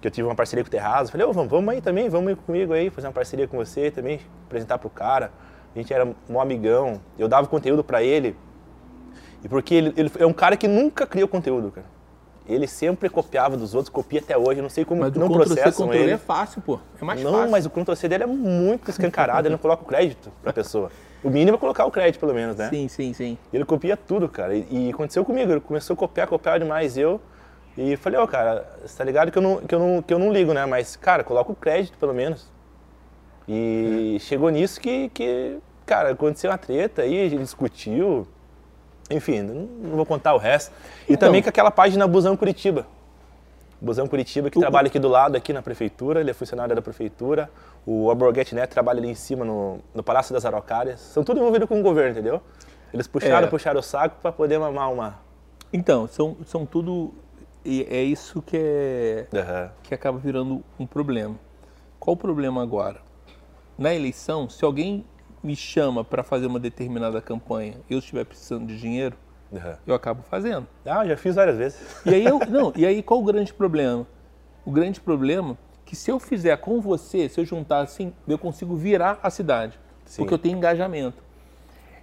que eu tive uma parceria com o Terraza. Falei, ô, vamos, vamos aí também, vamos comigo aí, fazer uma parceria com você também, apresentar pro cara. A gente era um amigão, eu dava conteúdo pra ele. E porque ele, ele é um cara que nunca criou conteúdo, cara. Ele sempre copiava dos outros, copia até hoje. Não sei como Mas o não Ctrl-C, processam Ctrl-V ele. é fácil, pô. É mais não, fácil. mas o Ctrl-C dele é muito escancarado, ele não coloca o crédito pra pessoa. O mínimo é colocar o crédito, pelo menos, né? Sim, sim, sim. Ele copia tudo, cara. E, e aconteceu comigo, ele começou a copiar, copiar demais eu. E falei, ó, cara, você tá ligado que eu, não, que, eu não, que eu não ligo, né? Mas, cara, coloca o crédito, pelo menos. E É. chegou nisso que, que, cara, aconteceu uma treta aí, a gente discutiu. Enfim, não, vou contar o resto. E Então- também com aquela página Busão Curitiba. Busão Curitiba, que O- trabalha aqui do lado, aqui na prefeitura, ele é funcionário da prefeitura. O Alborguete Neto trabalha ali em cima, no, no Palácio das Araucárias. São tudo envolvidos com o governo, entendeu? Eles puxaram, É. puxaram o saco para poder mamar uma... Então, são, são tudo. e É isso que é. Aham. que acaba virando um problema. Qual o problema agora? Na eleição, se alguém me chama para fazer uma determinada campanha e eu estiver precisando de dinheiro, aham. eu acabo fazendo. Ah, já fiz várias vezes. E aí eu, não, e aí qual o grande problema? O grande problema é que se eu fizer com você, se eu juntar assim, eu consigo virar a cidade, Sim. porque eu tenho engajamento.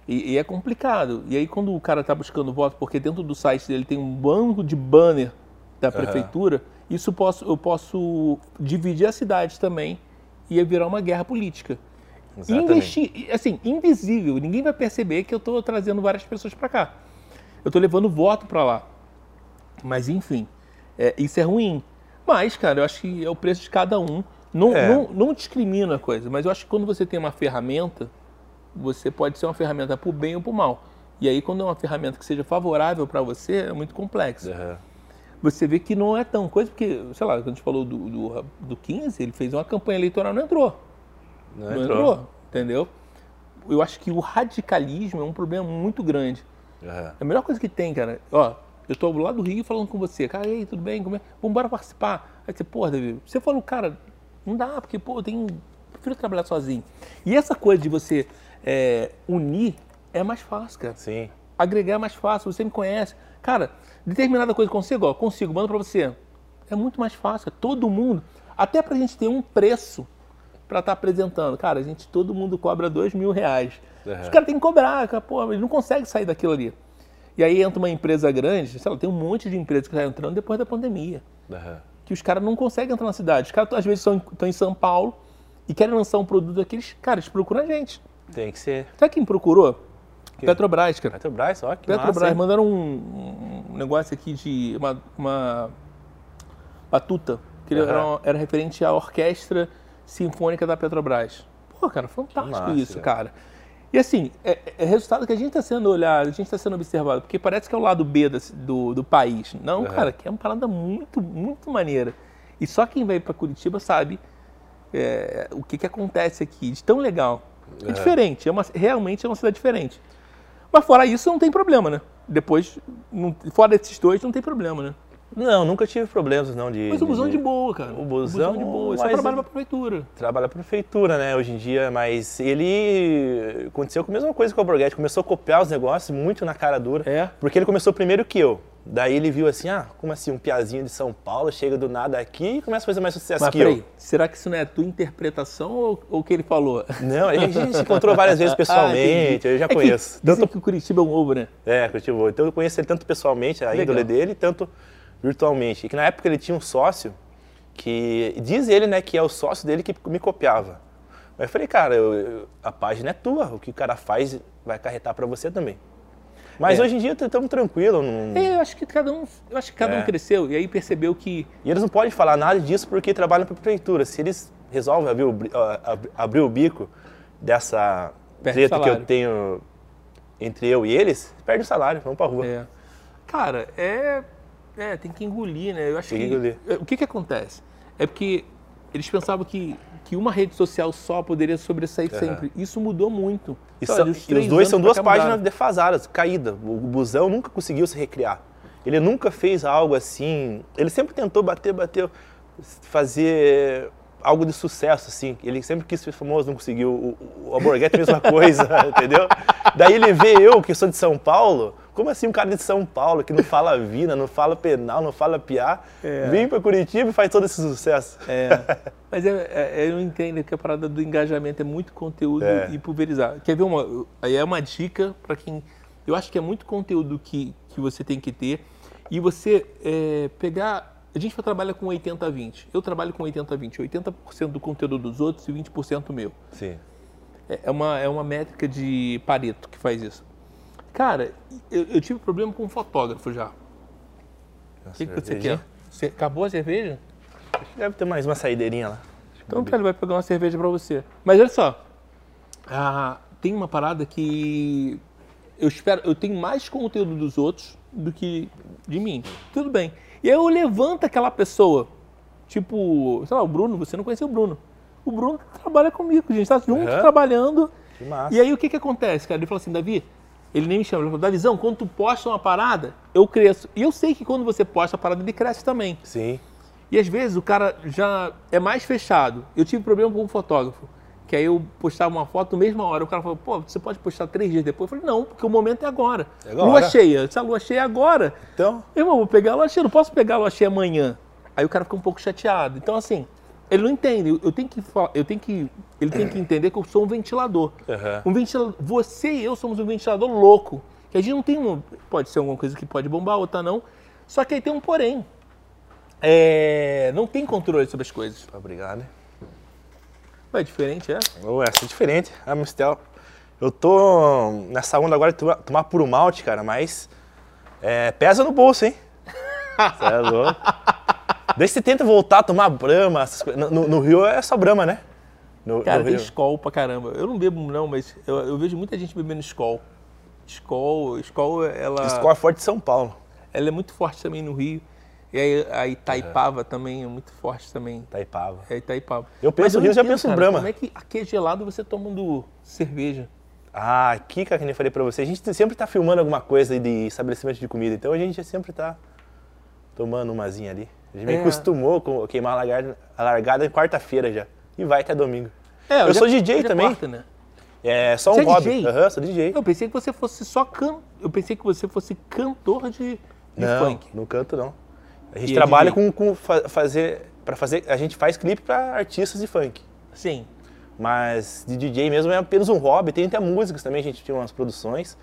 E, e é complicado. E aí quando o cara está buscando voto, porque dentro do site dele tem um banco de banner da prefeitura, isso posso, eu posso dividir a cidade também e ia virar uma guerra política. Investir, assim, invisível, ninguém vai perceber que eu estou trazendo várias pessoas para cá. Eu estou levando voto para lá. Mas enfim, é, isso é ruim. Mas, cara, eu acho que é o preço de cada um. Não, É. não, não discrimina a coisa, mas eu acho que quando você tem uma ferramenta, você pode ser uma ferramenta para o bem ou para o mal. E aí, quando é uma ferramenta que seja favorável para você, é muito complexo. Aham. Você vê que não é tão coisa, porque, sei lá, quando a gente falou do, do, do 15, ele fez uma campanha eleitoral não entrou. Não Não entrou. entrou, entendeu? Eu acho que o radicalismo é um problema muito grande. É a melhor coisa que tem, cara. Ó, eu tô lá do Rio falando com você. Cara, e aí, tudo bem? Como é? Vamos embora participar. Aí você, porra, David, você falou, cara, não dá, porque, pô, eu tenho. Prefiro trabalhar sozinho. E essa coisa de você é, unir é mais fácil, cara. Sim. Agregar é mais fácil, você me conhece. Cara, determinada coisa consigo, ó, consigo, mando pra você. É muito mais fácil, todo mundo. Até pra gente ter um preço pra estar apresentando. Cara, a gente, todo mundo cobra dois mil reais. Uhum. Os caras têm que cobrar, cara, pô, ele não consegue sair daquilo ali. E aí entra uma empresa grande, sei lá, tem um monte de empresas que está entrando depois da pandemia. Aham. Que os caras não conseguem entrar na cidade. Os caras às vezes estão em São Paulo e querem lançar um produto daqueles, cara, eles procuram a gente. Tem que ser. Sabe quem procurou? Quem? Petrobras, cara. Petrobras, ó, que Petrobras massa, mandaram um, um negócio aqui de uma, uma batuta, que Aham. era, era referente à orquestra sinfônica da Petrobras. Pô, cara, fantástico Massa, isso, cara. E assim, é, é resultado que a gente está sendo olhado, a gente está sendo observado, porque parece que é o lado B da- do, do país. Não, Aham. cara, que é uma parada muito, muito maneira. E só quem vai para Curitiba sabe é, o que, que acontece aqui de tão legal. É Aham. diferente, é uma, realmente é uma cidade diferente. Mas fora isso, não tem problema, né? Depois, não- fora desses dois, não tem problema, né? Não, nunca tive problemas não de. Mas o busão de boa, cara. O busão, de boa, só mas trabalha pra prefeitura. Trabalha pra prefeitura, né, hoje em dia, mas ele aconteceu com a mesma coisa com o Alborguete, começou a copiar os negócios muito na cara dura. É. Porque ele começou primeiro que eu. Daí ele viu assim, ah, como assim, um piazinho de São Paulo chega do nada aqui e começa a fazer mais sucesso Mas que peraí, eu. será que isso não é a tua interpretação ou o que ele falou? Não, a gente, se encontrou várias vezes Ah, pessoalmente, entendi. eu já É que conheço. Dizem Tanto que o Curitiba é um ovo, né? É, cultivou. Então eu conheço ele tanto pessoalmente, a Legal. índole dele, tanto virtualmente. E que na época ele tinha um sócio que diz ele, né, que é o sócio dele que me copiava. Mas eu falei, cara, eu- eu- a página é tua, o que o cara faz vai acarretar pra você também. Mas É. hoje em dia estamos tranquilos. Não... É, eu acho que cada um, eu acho que cada É. um cresceu e aí percebeu que E eles não podem falar nada disso porque trabalham para a prefeitura. Se eles resolvem abrir o, abrir o bico dessa Perde treta que eu tenho entre eu e eles, perde o salário, vamos pra rua. É. Cara, é. É, tem que engolir, né? Eu acho Tem que que. engolir. é, O que que acontece? É porque eles pensavam que, que uma rede social só poderia sobressair Aham. sempre. Isso mudou muito. E, são- e os dois são duas páginas mudaram. defasadas, caídas. O Busão nunca conseguiu se recriar. Ele nunca fez algo assim. Ele sempre tentou bater, bater, fazer algo de sucesso, assim. Ele sempre quis ser famoso, não conseguiu. O, o Alborguete, mesma coisa, entendeu? Daí ele vê eu, que sou de São Paulo. Como assim um cara de São Paulo, que não fala vina, não fala penal, não fala piá, É. vem pra Curitiba e faz todo esse sucesso? É, mas é, é- eu entendo que a parada do engajamento é muito conteúdo É. e pulverizar. Quer ver uma? Aí é uma dica para quem. Eu acho que é muito conteúdo que, que você tem que ter. e você é, pegar. A gente trabalha com 80-20. Eu trabalho com 80-20. 80%, do conteúdo dos outros e 20% meu. Sim. É é uma, é uma métrica de Pareto que faz isso. Cara, eu, eu tive problema com um fotógrafo já. O que, que você quer? Você acabou a cerveja? Deve ter mais uma saideirinha lá. Então tá, ele vai pegar uma cerveja pra você. Mas olha só, ah, tem uma parada que eu espero, eu tenho mais conteúdo dos outros do que de mim. Tudo bem. E aí eu levanto aquela pessoa, tipo, sei lá, o Bruno, você não conheceu o Bruno. O Bruno trabalha comigo, a gente tá junto Aham. trabalhando. Que massa. E aí o que que acontece, cara? Ele falou assim, Davi, ele nem me chama, ele falou, Davizão, quando tu posta uma parada, eu cresço. E eu sei que quando você posta a parada, ele cresce também. Sim. E às vezes o cara já é mais fechado. Eu tive problema com um fotógrafo. Que aí eu postava uma foto na mesma hora. O cara falou, pô, você pode postar três dias depois? Eu falei, não, porque o momento é agora. É agora. Lua cheia. Se a lua cheia é agora, Então, irmão, eu vou pegar a lua cheia, não posso pegar a lua cheia amanhã. Aí o cara fica um pouco chateado. Então, assim, ele não entende. Eu- tenho que falar, eu tenho que. Ele tem que entender que eu sou um ventilador. Aham. Um ventilador. Você e eu somos um ventilador louco. Que a gente não tem um. Pode ser alguma coisa que pode bombar, outra não. Só que aí tem um porém. É, não tem controle sobre as coisas. obrigado. É diferente, é? Ou essa é diferente. A Mistel. Eu tô nessa onda agora de tomar, puro malte, cara, mas é, pesa no bolso, hein? Você é louco. Daí você tenta voltar a tomar brama. No, no- Rio é só brama, né? No, Cara, no tem. Skol pra caramba. Eu não bebo não, mas eu, eu vejo muita gente bebendo Skol. Skol, Skol, ela, Skol é forte de São Paulo. ela é muito forte também no Rio. E aí a Itaipava também é muito forte também. Taipava. É Itaipava. Eu penso Rio, já penso cara, Brahma. Como é que aqui é gelado você tomando cerveja? Ah, aqui, cara, que nem eu falei pra você, a gente sempre tá filmando alguma coisa de estabelecimento de comida, então a gente sempre tá tomando umazinha ali. A gente me É. acostumou com queimar a largada, a largada em quarta-feira já. E vai até domingo. É, eu já- sou DJ é também. quarta, né? É só um Você é hobby. DJ? Aham, sou DJ. Eu pensei que você fosse só can... Eu pensei que você fosse cantor de, de não, funk. não canto não. A gente trabalha com, com fa- fazer para fazer, a gente faz clipe pra artistas de funk. Sim. Mas de DJ mesmo é apenas um hobby. Tem até músicas também, a gente tinha umas produções.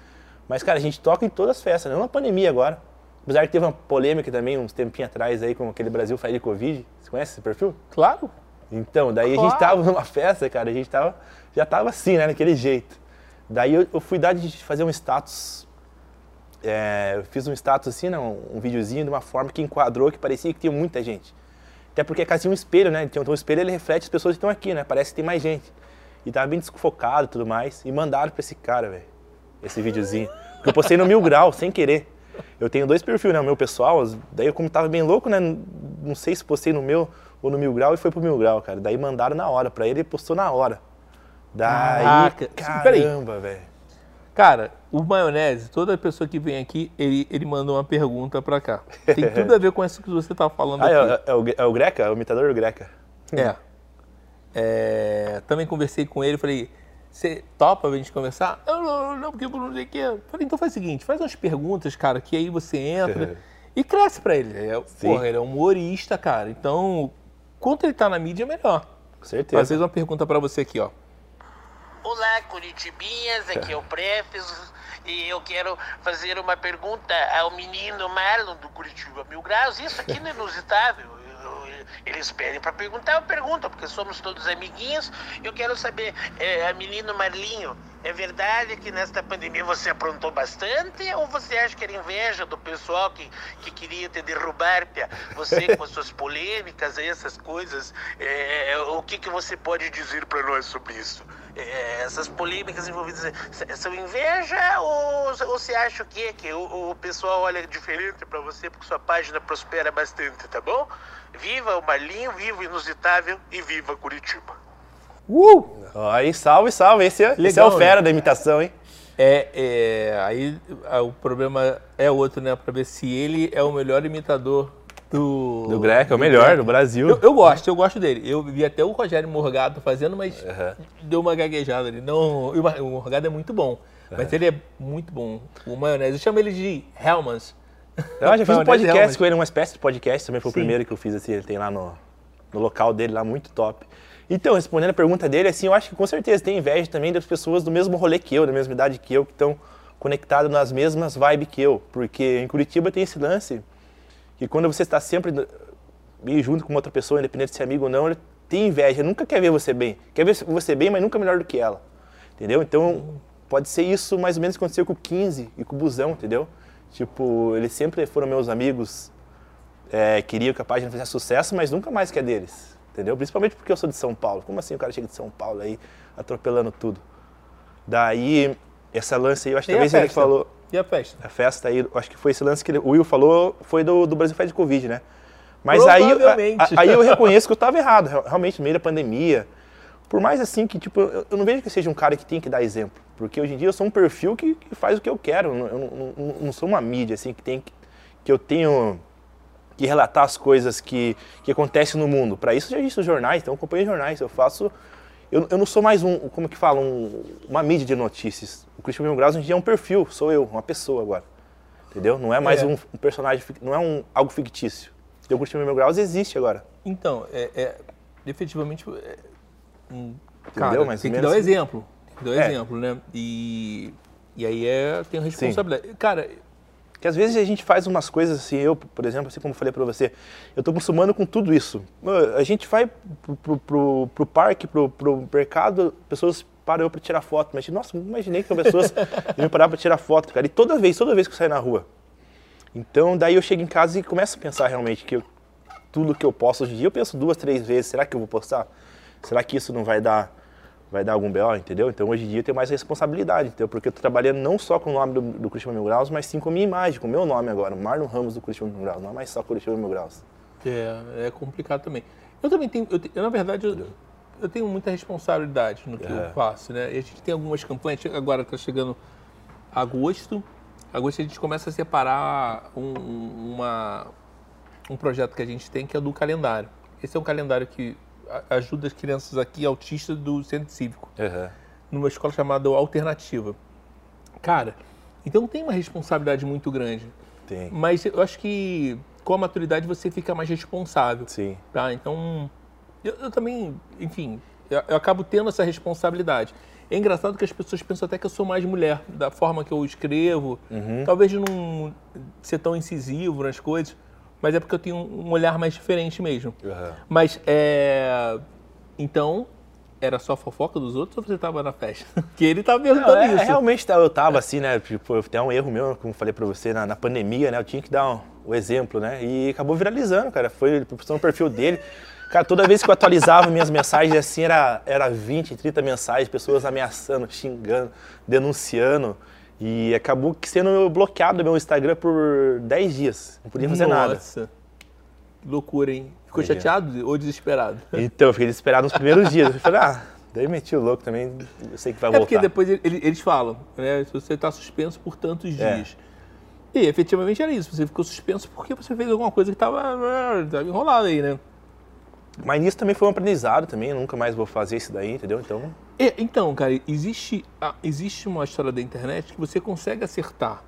Mas, cara, a gente toca em todas as festas, não na pandemia agora. Apesar que teve uma polêmica também, uns tempinhos atrás aí, com aquele Brasil de Covid. Você conhece esse perfil? Claro. Então, daí a Claro. gente tava numa festa, cara, a gente tava, já tava assim, né, daquele jeito. Daí eu, eu fui dar de fazer um status, é, eu fiz um status assim, né, um, um videozinho de uma forma que enquadrou, que parecia que tinha muita gente. Até porque a casa tinha um espelho, né, então o espelho ele reflete as pessoas que estão aqui, né, parece que tem mais gente. E tava bem desfocado e tudo mais, e mandaram pra esse cara, velho, esse videozinho. Porque eu postei no Mil Grau, sem querer. Eu tenho dois perfis, né, o meu pessoal, daí eu como tava bem louco, né, não sei se postei no meu ou no Mil Grau e foi pro Mil Grau, cara. Daí mandaram na hora pra ele e postou na hora. Daí, Caraca. Caramba, velho. Cara, o maionese, toda pessoa que vem aqui, ele, ele manda uma pergunta pra cá. Tem tudo a ver com isso que você tá falando Ah, aqui. é, é o, é o Greca? É o imitador do Greca. É. É, Também conversei com ele, falei, você topa pra gente conversar? Eu não, não, porque eu não sei o quê. Falei, então faz o seguinte, faz umas perguntas, cara, que aí você entra e cresce pra ele. É, porra, ele é um humorista, cara. Então, quanto ele tá na mídia, melhor. Com certeza. fez uma pergunta pra você aqui, ó. Olá, Curitibinhas, aqui é o Prefes e eu quero fazer uma pergunta ao menino Marlon do Curitiba Mil Graus. Isso aqui não é inusitável. Eles pedem para perguntar, eu pergunto, porque somos todos amiguinhos. Eu quero saber, é, menino Marlinho, é verdade que nesta pandemia você aprontou bastante ou você acha que era inveja do pessoal que, que queria te derrubar? Pia? Você com as suas polêmicas, essas coisas, é, o que, que você pode dizer para nós sobre isso? É, essas polêmicas envolvidas são inveja ou, ou você acha o quê? Que o, o pessoal olha diferente para você porque sua página prospera bastante, tá bom? Viva o Marlinho, viva o Inusitável e viva Curitiba. Uh! Aí, salve, salve. Esse é, esse é Legal, o fera da imitação, hein? É, é, aí o problema é outro, né? Pra ver se ele é o melhor imitador do. Do Greca, é o melhor do Brasil. Eu, eu gosto, eu gosto dele. Eu vi até o Rogério Morgado fazendo, mas Aham. deu uma gaguejada ali. Não, o Morgado é muito bom, mas ele é muito bom. O maionese, eu chamo ele de Helmans. Eu já fiz um podcast com ele, uma espécie de podcast, também foi Sim. o primeiro que eu fiz, assim, ele tem lá no, no local dele, lá muito top. Então, respondendo a pergunta dele, assim, eu acho que com certeza tem inveja também das pessoas do mesmo rolê que eu, da mesma idade que eu, que estão conectadas nas mesmas vibes que eu. Porque em Curitiba tem esse lance que quando você está sempre meio junto com outra pessoa, independente de ser amigo ou não, ele tem inveja, nunca quer ver você bem. Quer ver você bem, mas nunca melhor do que ela. Entendeu? Então, pode ser isso mais ou menos que aconteceu com o 15 e com o Busão, entendeu? Tipo, eles sempre foram meus amigos, é, queriam que a página fizesse sucesso, mas nunca mais que é deles, entendeu? Principalmente porque eu sou de São Paulo. Como assim o cara chega de São Paulo aí, atropelando tudo? Daí, essa lance aí, eu acho que talvez ele falou... E a festa? A festa aí, acho que foi esse lance que o Will falou, foi do, do Brasil de Covid, né? Mas aí, a, aí eu reconheço que eu estava errado, realmente, no meio da pandemia. Por mais assim que, tipo, eu, eu, não vejo que seja um cara que tem que dar exemplo. Porque hoje em dia eu sou um perfil que, que faz o que eu quero. Eu, eu, não sou uma mídia, assim, que tem que, que eu tenho que relatar as coisas que, que acontecem no mundo. Para isso já existem os jornais, então eu acompanho jornais. Eu faço. Eu, eu não sou mais um, como que fala, um, uma mídia de notícias. O Cristiano Mil Graus hoje em dia é um perfil, sou eu, uma pessoa agora. Entendeu? Não é mais é. Um, um, personagem, não é um, algo fictício. O Cristiano Mil Graus existe agora. Então, é, é efetivamente. É, um, cara, Mas tem que dar o um exemplo. Tem que dar o um é. exemplo, né? E, e aí é, tem a responsabilidade. Sim. Cara, que às vezes a gente faz umas coisas assim, eu, por exemplo, assim como falei para você, eu estou acostumando com tudo isso. A gente vai pro, pro, pro, parque, pro, pro mercado, pessoas param eu para tirar foto. Mas, nossa, não imaginei que pessoas iam parar para tirar foto, cara. E toda vez, toda vez que eu saio na rua. Então, daí eu chego em casa e começo a pensar realmente que eu, tudo que eu posto hoje em dia, eu penso duas, três vezes, será que eu vou postar? Será que isso não vai dar vai dar algum BO, entendeu? Então hoje em dia eu tenho mais responsabilidade, entendeu? Porque eu tô trabalhando não só com o nome do, do Curitiba Mil Graus, mas sim com a minha imagem, com o meu nome agora, Marlon Ramos do Curitiba Mil Graus, não é mais só Curitiba Mil Graus. É, é complicado também. Eu também tenho, eu, eu na verdade, eu, eu, tenho muita responsabilidade no que é. eu faço, né? E a gente tem algumas campanhas, agora está chegando agosto, agosto a gente começa a separar um, uma, um projeto que a gente tem que é do calendário. Esse é um calendário que ajuda as crianças aqui autistas do centro cívico. Uhum. Numa escola chamada Alternativa. Cara, então tem uma responsabilidade muito grande. Tem. Mas eu acho que com a maturidade você fica mais responsável. Sim. Tá? Então, eu, eu também, enfim, eu, eu, acabo tendo essa responsabilidade. É engraçado que as pessoas pensam até que eu sou mais mulher, da forma que eu escrevo. Uhum. Talvez de não ser tão incisivo nas coisas mas é porque eu tenho um olhar mais diferente mesmo. Uhum. Mas, é... Então, era só fofoca dos outros ou você estava na festa? que ele estava perguntando Não, é, isso. Realmente eu estava assim, né? Tipo, tem um erro meu, como falei para você, na, na, pandemia, né? Eu tinha que dar um, o exemplo, né? E acabou viralizando, cara. Foi no perfil dele. Cara, toda vez que eu atualizava minhas mensagens, assim, era, era 20, 30 mensagens, pessoas ameaçando, xingando, denunciando. E acabou sendo bloqueado meu Instagram por 10 dias. Não podia fazer Nossa. nada. Nossa. Loucura, hein? Ficou chateado ou desesperado? Então, eu fiquei desesperado nos primeiros dias. Eu falei, ah, daí meti o louco também, eu sei que vai é voltar. É porque depois eles falam, né? Se você está suspenso por tantos é. dias. É. E efetivamente era isso. Você ficou suspenso porque você fez alguma coisa que estava enrolada aí, né? Mas nisso também foi um aprendizado também, eu nunca mais vou fazer isso daí, entendeu? Então. É, então, cara, existe, existe uma história da internet que você consegue acertar.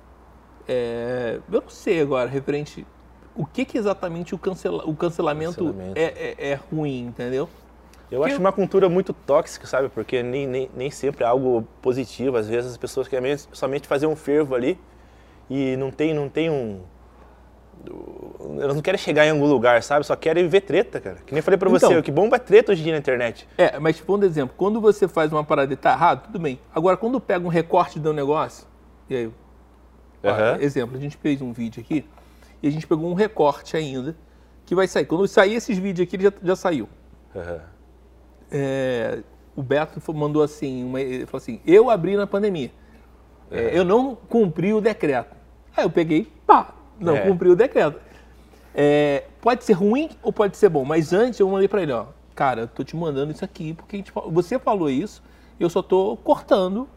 É, eu não sei agora, referente. O que, que exatamente o, cancela, o cancelamento, cancelamento. É, é, é, ruim, entendeu? Eu Porque acho uma cultura muito tóxica, sabe? Porque nem, nem, nem sempre é algo positivo. Às vezes as pessoas querem somente fazer um fervo ali e não tem, não tem um, elas não querem chegar em algum lugar, sabe? Só querem ver treta, cara. Que nem falei pra então, você, o que bomba é treta hoje em dia na internet. É, mas pondo exemplo, quando você faz uma parada e tá errado, tudo bem. Agora, quando pega um recorte de um negócio, e aí, uhum. exemplo, a gente fez um vídeo aqui, e a gente pegou um recorte ainda, que vai sair. Quando sair esses vídeos aqui, ele já, já saiu. Uhum. É, o Beto mandou assim, uma, ele falou assim, eu abri na pandemia. Uhum. É, eu não cumpri o decreto. Aí eu peguei, pá, não é. cumpriu o decreto. É, pode ser ruim ou pode ser bom, mas antes eu mandei para ele, ó, cara, eu tô te mandando isso aqui porque gente, você falou isso, eu só tô cortando.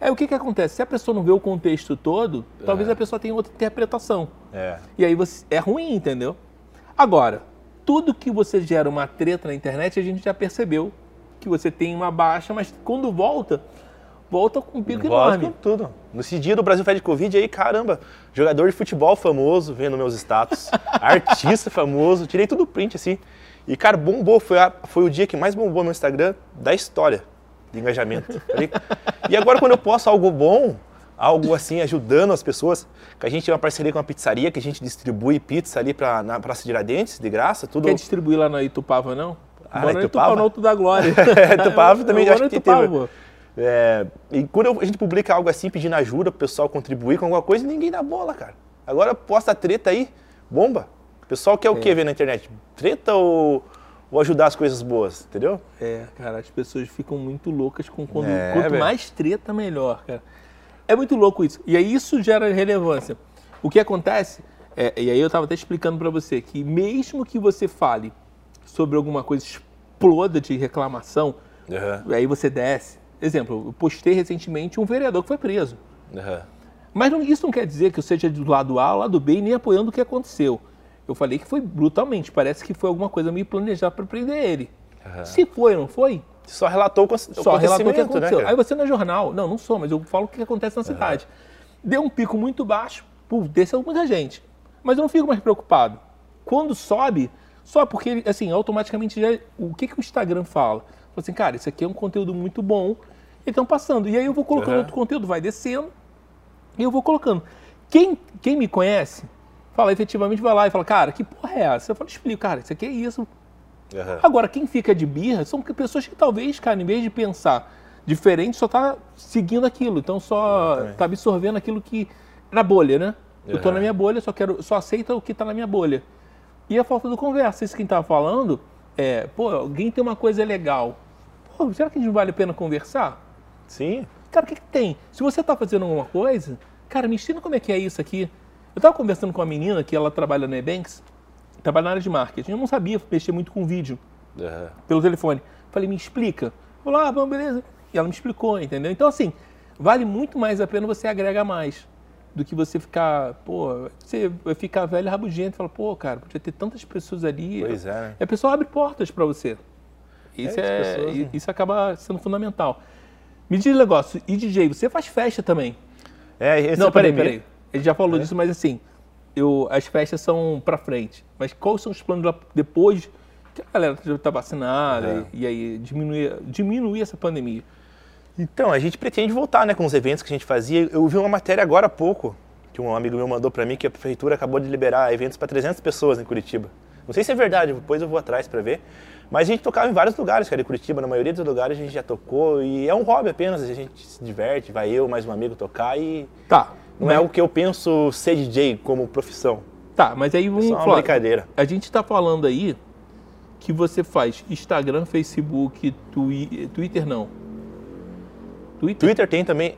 Aí o que que acontece? Se a pessoa não vê o contexto todo, é. talvez a pessoa tenha outra interpretação. É. E aí você, é ruim, entendeu? Agora, tudo que você gera uma treta na internet, a gente já percebeu que você tem uma baixa, mas quando volta, volta com um pico volta enorme. Com tudo. Nesse dia do Brasil Fed Covid aí, caramba, jogador de futebol famoso, vendo meus status, artista famoso, tirei tudo print assim. E, cara, bombou, foi, a, foi o dia que mais bombou no Instagram da história de engajamento. e agora quando eu posto algo bom, algo assim, ajudando as pessoas. Que a gente tem uma parceria com uma pizzaria, que a gente distribui pizza ali pra, na Praça de Tiradentes, de graça, tudo. Quer distribuir lá na Itupava, não? Ah, no Itupava? Itupava, no Alto da Glória. É, Itupava também, Bora acho no que Itupava, teve. É, e quando eu- a gente publica algo assim, pedindo ajuda pro pessoal contribuir com alguma coisa, ninguém dá bola, cara. Agora posta treta aí, bomba. O pessoal quer o que ver na internet? Treta ou, ou ajudar as coisas boas, entendeu? É, cara, as pessoas ficam muito loucas com quando, É, quanto velho. mais treta, melhor, cara. É muito louco isso. E aí isso gera relevância. O que acontece, é, e aí eu tava até explicando pra você, que mesmo que você fale sobre alguma coisa exploda de reclamação, aí você desce. Exemplo, eu postei recentemente um vereador que foi preso. Mas não- isso não quer dizer que eu seja do lado A ou lado B e nem apoiando o que aconteceu. Eu falei que foi brutalmente, parece que foi alguma coisa meio planejada para prender ele. Se foi ou não foi, Só relatou o, só relatou o que né, aconteceu. cara? Aí você não é jornal. Não, não sou, mas eu falo o que acontece na cidade. Deu um pico muito baixo, pô, desceu muita gente. Mas eu não fico mais preocupado. Quando sobe, só porque, assim, automaticamente já. O que, que o Instagram fala? Assim, cara, isso aqui é um conteúdo muito bom. E estão passando. E aí eu vou colocando Aham. outro conteúdo, vai descendo. E eu vou colocando. Quem, quem me conhece, fala, efetivamente vai lá e fala, cara, que porra é essa? Eu falo, explico, cara, isso aqui é isso. Aham. Agora, quem fica de birra são pessoas que talvez, cara, em vez de pensar diferente, só tá seguindo aquilo. Então só Exatamente. tá absorvendo aquilo que. Na bolha, né? Eu tô na minha bolha, só quero. Só aceita o que tá na minha bolha. E a falta do conversa, isso quem tava falando, é, pô, alguém tem uma coisa legal. Pô, será que não vale a pena conversar? Sim. Cara, o que, que tem? Se você tá fazendo alguma coisa, cara, me ensina como é que é isso aqui. Eu tava conversando com uma menina que ela trabalha na Ebanks, trabalha na área de marketing. Eu não sabia mexer muito com vídeo Aham. pelo telefone. Falei, me explica. Falou, ah, bom, beleza. E ela me explicou, entendeu? Então, assim, vale muito mais a pena você agregar mais do que você ficar, pô, você vai ficar velho rabugento e fala, pô, cara, podia ter tantas pessoas ali. Pois é, né? E a pessoa abre portas para você. Isso, É, é, as pessoas, né? isso acaba sendo fundamental. Me diz um negócio, e DJ, você faz festa também? É, esse Não, é peraí, peraí. Ele já falou disso, mas assim, eu, as festas são pra frente. Mas quais são os planos depois que a galera já tá vacinada Aham. e, e aí diminuir, diminuir essa pandemia? Então, a gente pretende voltar, né, com os eventos que a gente fazia. Eu vi uma matéria agora há pouco, que um amigo meu mandou pra mim, que a prefeitura acabou de liberar eventos para 300 pessoas em Curitiba. Não sei se é verdade, depois eu vou atrás pra ver. Mas a gente tocava em vários lugares, cara, em Curitiba. Na maioria dos lugares a gente já tocou e é um hobby apenas. A gente se diverte, vai eu, mais um amigo tocar e Tá. não mas, é o que eu penso ser DJ como profissão. Tá, mas aí É vamos só uma falar. brincadeira. A gente tá falando aí que você faz Instagram, Facebook, Twi- Twitter não. Twitter? Twitter tem também.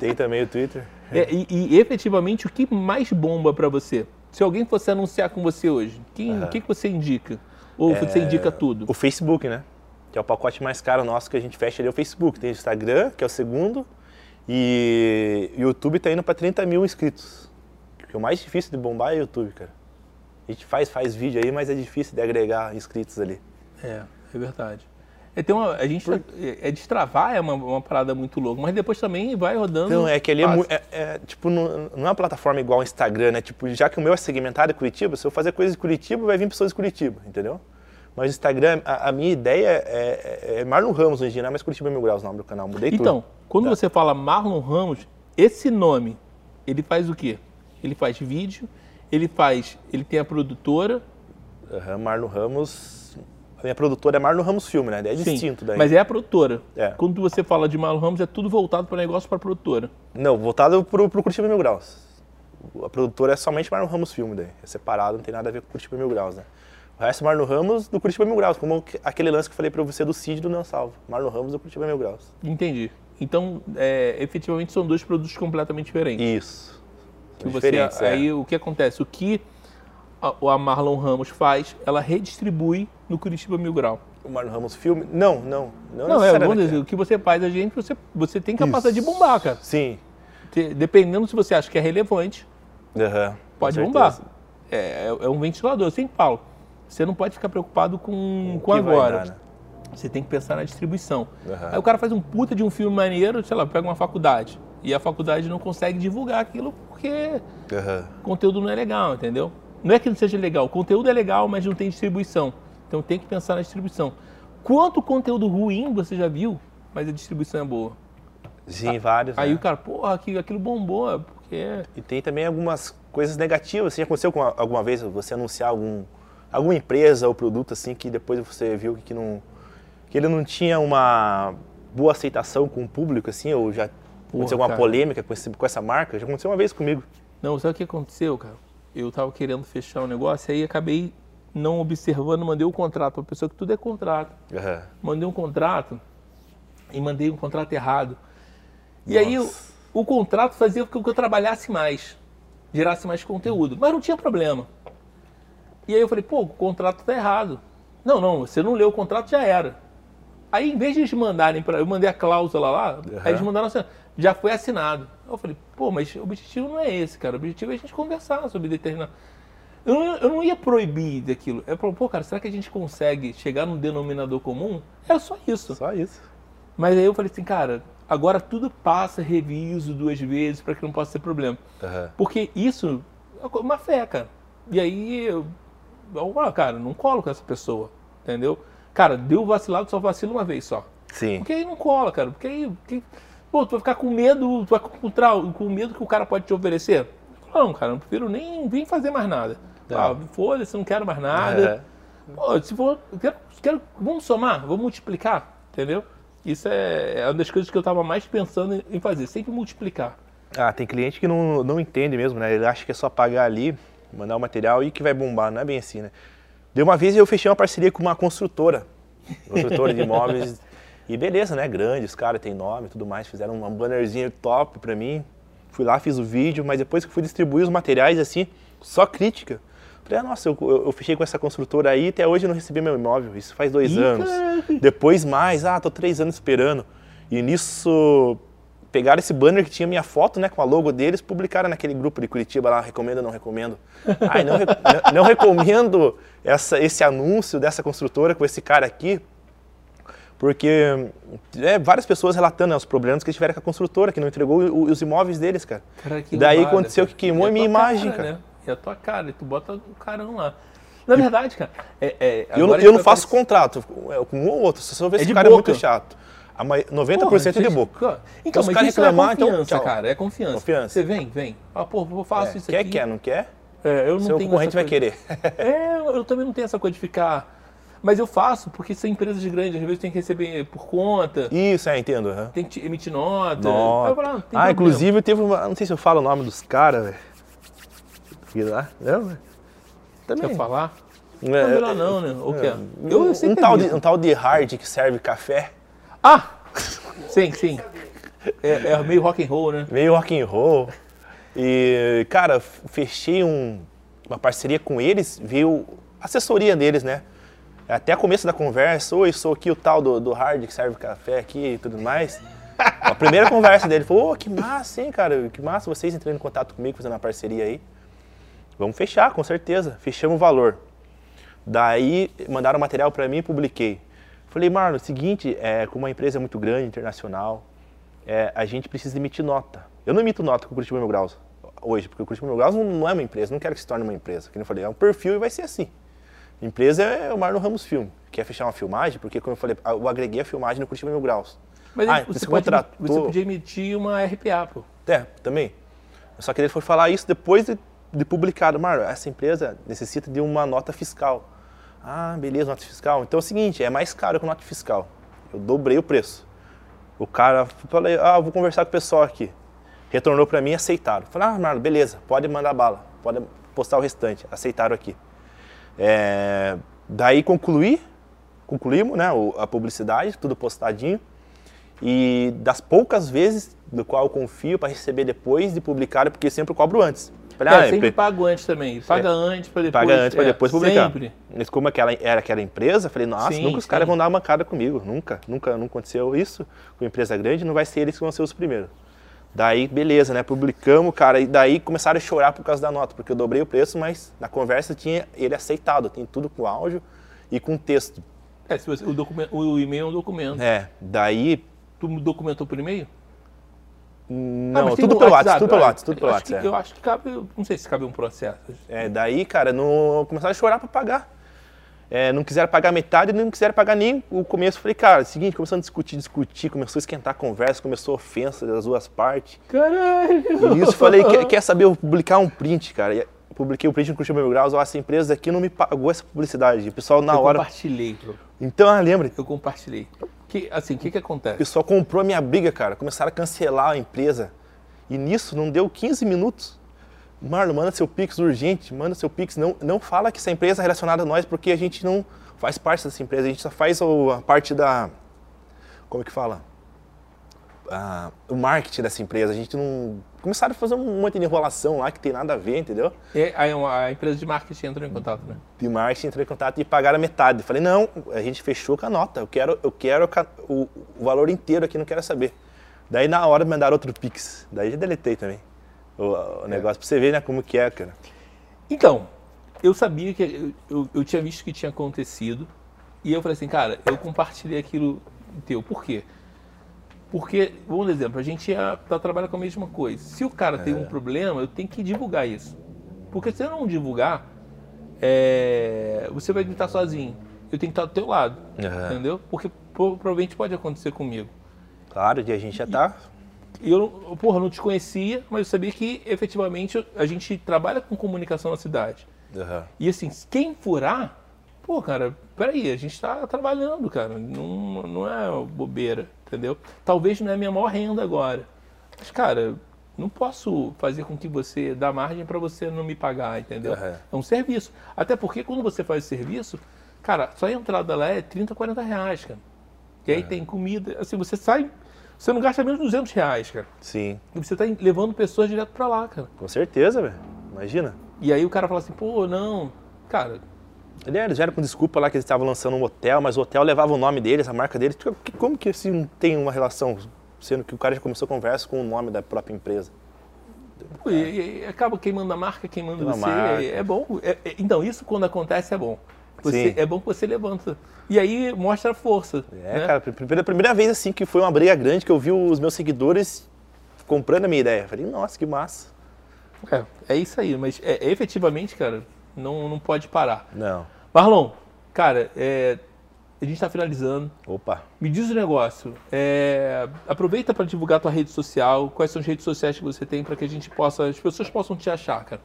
Tem também o Twitter. É, e, e efetivamente o que mais bomba pra você? Se alguém fosse anunciar com você hoje, quem, o que, que você indica? Ou você indica tudo? O Facebook, né? Que é o pacote mais caro nosso que a gente fecha ali, é o Facebook. Tem o Instagram, que é o segundo, e o YouTube tá indo para 30 mil inscritos. Porque o mais difícil de bombar é o YouTube, cara. A gente faz, faz vídeo aí, mas é difícil de agregar inscritos ali. É, é verdade. É, tem uma, a gente é, é destravar é uma, uma parada muito louca, mas depois também vai rodando. Então, é que ali é, é- é, tipo, não, não é uma plataforma igual ao Instagram, né? Tipo, já que o meu é segmentado em Curitiba, se eu fazer coisas de Curitiba, vai vir pessoas de Curitiba, entendeu? Mas o Instagram, a, a minha ideia é, é, é Marlon Ramos hoje em dia, é mais Curitiba Mil Graus o nome do canal, mudei tudo. Então, quando Tá. você fala Marlon Ramos, esse nome, ele faz o quê? Ele faz vídeo, ele faz, ele tem a produtora, Aham, Marlon Ramos. A minha produtora é Marlon Ramos Filme, né? É sim, distinto daí. mas é a produtora. É. Quando você fala de Marlon Ramos, é tudo voltado para negócio para produtora. Não, voltado pro, pro Curitiba Mil Graus. A produtora é somente Marlon Ramos Filme daí. É separado, não tem nada a ver com Curitiba Mil Graus, né? O resto é Marlon Ramos do Curitiba Mil Graus, como aquele lance que eu falei pra você do Cid do Não Salvo. Marlon Ramos do Curitiba Mil Graus. Entendi. Então, é, efetivamente são dois produtos completamente diferentes. Isso. que você, é. aí o que acontece? O que a, a Marlon Ramos faz, ela redistribui no Curitiba Mil Grau. O Marlon Ramos Filme? Não, não. Não, Não, é, vamos necessariamente. dizer, o que você faz a gente, você, você tem capacidade de bombar, cara. Sim. Dependendo se você acha que é relevante, com pode bombar. É, é- é um ventilador, eu sempre falo. Você não pode ficar preocupado com, O com agora. dar, né? Você tem que pensar na distribuição. Aham. Aí o cara faz um puta de um filme maneiro, sei lá, pega uma faculdade. E a faculdade não consegue divulgar aquilo porque Aham. o conteúdo não é legal, entendeu? Não é que não seja legal, o conteúdo é legal, mas não tem distribuição. Então tem que pensar na distribuição. Quanto conteúdo ruim você já viu, mas a distribuição é boa? Sim, vários. Aí né? o cara, porra, aquilo, aquilo bombou, é porque. E tem também algumas coisas negativas. Assim, aconteceu com alguma vez você anunciar algum, alguma empresa ou produto assim que depois você viu que não que ele não tinha uma boa aceitação com o público assim, ou já aconteceu alguma cara. polêmica com, esse, com essa marca? Já aconteceu uma vez comigo. Não, sabe o que aconteceu, cara? Eu tava querendo fechar um negócio, aí acabei não observando, mandei o contrato pra pessoa que tudo é contrato. Aham. Mandei um contrato e mandei um contrato errado. E aí o, o contrato fazia com que eu trabalhasse mais, gerasse mais conteúdo, mas não tinha problema. E aí eu falei, pô, o contrato tá errado. Não, não, você não leu o contrato, já era. Aí, em vez de eles mandarem para eu mandei a cláusula lá, aí eles mandaram assim, já foi assinado. Eu falei, pô, mas o objetivo não é esse, cara. O objetivo é a gente conversar sobre determinado. Eu não, eu não ia proibir daquilo. Eu falei, pô, cara, será que a gente consegue chegar num denominador comum? Era só isso. Só isso. Mas aí eu falei assim, cara, agora tudo passa, reviso duas vezes para que não possa ter problema. Aham. Porque isso é uma fé, cara. E aí eu, eu ah, cara, não colo com essa pessoa, entendeu? Cara, deu vacilado, só vacila uma vez só. Sim. Porque aí não cola, cara. Porque aí. que- pô, tu vai ficar com medo, tu vai com, trau- com medo que o cara pode te oferecer? Não, cara, eu prefiro nem vir fazer mais nada. É. Ah, foda-se, não quero mais nada. Pô, se for. Quero, quero- vamos somar, vamos multiplicar, entendeu? Isso é, é uma das coisas que eu estava mais pensando em- em fazer, sempre multiplicar. Ah, tem cliente que não, não entende mesmo, né? Ele acha que é só pagar ali, mandar o material e que vai bombar. Não é bem assim, né? Deu uma vez eu fechei uma parceria com uma construtora. Construtora de imóveis. E beleza, né? Grande, os caras têm nome e tudo mais. Fizeram um bannerzinho top pra mim. Fui lá, fiz o vídeo, mas depois que fui distribuir os materiais, assim, só crítica. Falei, ah, nossa, eu, eu- eu fechei com essa construtora aí, até hoje eu não recebi meu imóvel. Isso faz dois Ih, anos. Depois mais, ah, tô três anos esperando. E nisso, pegaram esse banner que tinha minha foto, né, com a logo deles, publicaram naquele grupo de Curitiba lá, recomendo ou não recomendo. Ai, não, não- não recomendo essa, esse anúncio dessa construtora com esse cara aqui, porque é, várias pessoas relatando né, os problemas que eles tiveram com a construtora, que não entregou o- os imóveis deles, cara. Cara, que Daí aconteceu cara. que queimou E a minha imagem, cara, cara. Né? E a tua cara, e tu bota o carão lá. Na verdade, cara, é, é, Eu, eu não faço aparecer- contrato é, com um ou outro, só ver É se o cara boca. é muito chato. A mai- 90% Porra, é de vocês- boca. Então, os mas caras isso é reclamar, então, tchau. cara, é confiança. Confiança. Você vem, vem. Ah, pô, eu faço É, isso quer, aqui. quer, não quer? É, eu não Seu tenho concorrente essa vai querer. É, eu também não tenho essa coisa de ficar. Mas eu faço porque são empresas grandes, às vezes tem que receber por conta, Isso, é, entendo. aham. tem que emitir nota. Nossa. falo, ah, Ah, problema. inclusive teve uma. Não sei se eu falo o nome dos caras, velho. Fui lá. Não, velho. Também. Quer falar? É, Não, melhor não, né? O quê? Um, Eu um tal de, um tal de hard que serve café, Ah! Sim, sim. É, é meio rock and roll, né? meio rock and roll. E, cara, fechei um- uma parceria com eles, veio assessoria deles, né? Até o começo da conversa, oi, sou aqui o tal do, do hard que serve café aqui e tudo mais. A primeira conversa dele falou, ô, que massa, hein, cara, que massa vocês entrando em contato comigo, fazendo uma parceria aí. Vamos fechar, com certeza. Fechamos o valor. Daí mandaram material para mim e publiquei. Falei, Marlon, seguinte, é, como uma empresa muito grande, internacional, é, a gente precisa emitir nota. Eu não emito nota com o Curitiba Mil Graus hoje, porque o Curitiba Mil Graus não, não é uma empresa, não quero que se torne uma empresa. Como eu falei, é um perfil e vai ser assim. Empresa é o Marlon Ramos Filme. Quer fechar uma filmagem? Porque, como eu falei, eu agreguei a filmagem no Curitiba Mil Graus. Mas Ah, aí você pode, contratou- você podia emitir uma RPA, pô. É, também. Só que ele foi falar isso depois de, de publicado. Marlon, essa empresa necessita de uma nota fiscal. Ah, beleza, nota fiscal. Então é o seguinte, é mais caro que nota fiscal. Eu dobrei o preço. O cara, falei, ah, vou conversar com o pessoal aqui. Retornou para mim aceitaram. Falei, ah, Marlon, beleza, pode mandar bala, pode postar o restante. Aceitaram aqui. É, daí concluí, concluímos né, a publicidade, tudo postadinho. E das poucas vezes do qual eu confio para receber depois de publicar, porque sempre cobro antes. Falei, É, ah, sempre empre- pago antes também. Paga antes pra depois. paga antes para é, depois publicar. Sempre. Mas como aquela, era aquela empresa, falei, nossa, Sim, nunca os caras vão dar uma cara comigo. Nunca, nunca, não aconteceu isso com empresa grande, não vai ser eles que vão ser os primeiros. Daí, beleza, né? Publicamos, cara, e daí começaram a chorar por causa da nota, porque eu dobrei o preço, mas na conversa tinha ele aceitado, tem tudo com áudio e com texto. É, se você, o, o e-mail é um documento. É, daí. Tu documentou por e-mail? Não, Ah, tudo pelo WhatsApp, tudo pelo ah, WhatsApp, tudo pelo WhatsApp. é. Eu acho que cabe, não sei se cabe um processo. É, daí, cara, não começaram a chorar para pagar. É, não quiseram pagar metade, não quiseram pagar nem o começo. Falei, cara, é o seguinte, começando a discutir, discutir, começou a esquentar a conversa, começou a ofensa das duas partes. Caralho! E nisso falei, quer, quer saber, eu vou publicar um print, cara. E publiquei o print no Curitiba Mil Graus, ó, essa empresa aqui não me pagou essa publicidade. O pessoal na eu hora... compartilhei, bro. Então, ah, lembra? Eu compartilhei. Que, assim, o que que O acontece? pessoal comprou a minha briga, cara. Começaram a cancelar a empresa. E nisso não deu 15 minutos. Marlon, manda seu Pix urgente, manda seu Pix. Não, não fala que essa empresa é relacionada a nós, porque a gente não faz parte dessa empresa. A gente só faz a parte da. Como é que fala? Ah, o marketing dessa empresa. A gente não. Começaram a fazer um monte de enrolação lá que tem nada a ver, entendeu? É, aí a empresa de marketing entrou em contato, né? de marketing entrou em contato e pagaram a metade. Falei, não, a gente fechou com a nota. Eu quero, eu quero o, o valor inteiro aqui, não quero saber. Daí na hora me mandaram outro Pix. Daí já deletei também o, o negócio, pra você ver né, como que é, cara. Então, eu sabia que. Eu, eu, eu tinha visto que tinha acontecido. E eu falei assim, cara, eu compartilhei aquilo teu. Por quê? Porque, vamos dar exemplo, a gente ia, tá trabalhando com a mesma coisa. Se o cara tem um problema, eu tenho que divulgar isso. Porque se eu não divulgar, é, você vai gritar sozinho. Eu tenho que estar do teu lado. Aham. Entendeu? Porque pro- provavelmente pode acontecer comigo. Claro, e a gente já tá. E eu, não- porra, não te conhecia, mas eu sabia que efetivamente a gente trabalha com comunicação na cidade. Aham. E assim, quem furar, pô, cara, peraí, a gente tá trabalhando, cara. Não, não é bobeira, entendeu? Talvez não é a minha maior renda agora. Mas, cara, não posso fazer com que você dá margem para você não me pagar, entendeu? Aham. É um serviço. Até porque quando você faz serviço, cara, só a entrada lá é 30, 40 reais, cara. E aí tem comida, assim, você sai, você não gasta menos de 200 reais, cara. Sim, E você tá levando pessoas direto pra lá, cara. com certeza, velho. Imagina. E aí o cara fala assim, pô, não, cara, Eles vieram com desculpa lá que eles estavam lançando um hotel, mas o hotel levava o nome deles, a marca deles. Que- Como que assim tem uma relação, sendo que o cara já começou a conversa com o nome da própria empresa? Pô, e, e acaba queimando a marca, queimando você. marca. É, é bom. É- é- então, isso quando acontece é bom. Você, é bom que você levanta. E aí mostra a força. É, né? cara, pela primeira vez assim que foi uma briga grande que eu vi os meus seguidores comprando a minha ideia. Falei, nossa, que massa. É, é isso aí. Mas é, efetivamente, cara, não, não pode parar. Não. Marlon, cara, é, a gente está finalizando. Opa. Me diz o negócio. é, aproveita para divulgar tua rede social. Quais são as redes sociais que você tem para que a gente possa, as pessoas possam te achar, cara.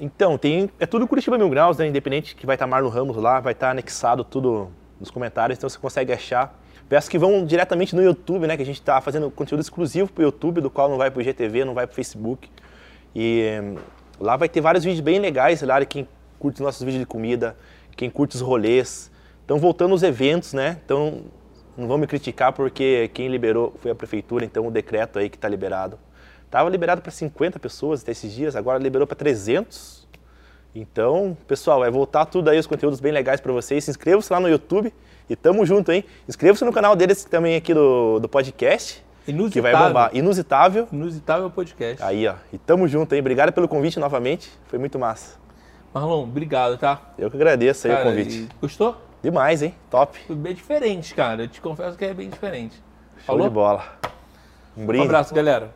Então, tem. É tudo Curitiba Mil Graus, né? Independente que vai estar Marlon Ramos lá, vai estar anexado tudo nos comentários, então você consegue achar. Peço que vão diretamente no YouTube, né? Que a gente está fazendo conteúdo exclusivo para o YouTube, do qual não vai para o GTV, não vai para o Facebook. E lá vai ter vários vídeos bem legais, lá, quem curte os nossos vídeos de comida, quem curte os rolês. Então, voltando aos eventos, né? Então, não vão me criticar porque quem liberou foi a prefeitura, então o decreto aí que está liberado. Tava liberado para 50 pessoas até esses dias, agora liberou para 300. Então, pessoal, vai voltar tudo aí, os conteúdos bem legais para vocês. Se inscreva-se lá no YouTube e tamo junto, hein? Inscreva-se no canal deles também aqui do, do podcast, que vai Inusitável. bombar. Inusitável. Inusitável podcast. Aí, ó. E tamo junto, hein? Obrigado pelo convite novamente. Foi muito massa. Marlon, obrigado, tá? Eu que agradeço aí Cara, o convite. e- Gostou? Demais, hein? Top. Foi bem diferente, cara. Eu te confesso que é bem diferente. Show Falou? de bola. Um Um brinde. abraço, galera.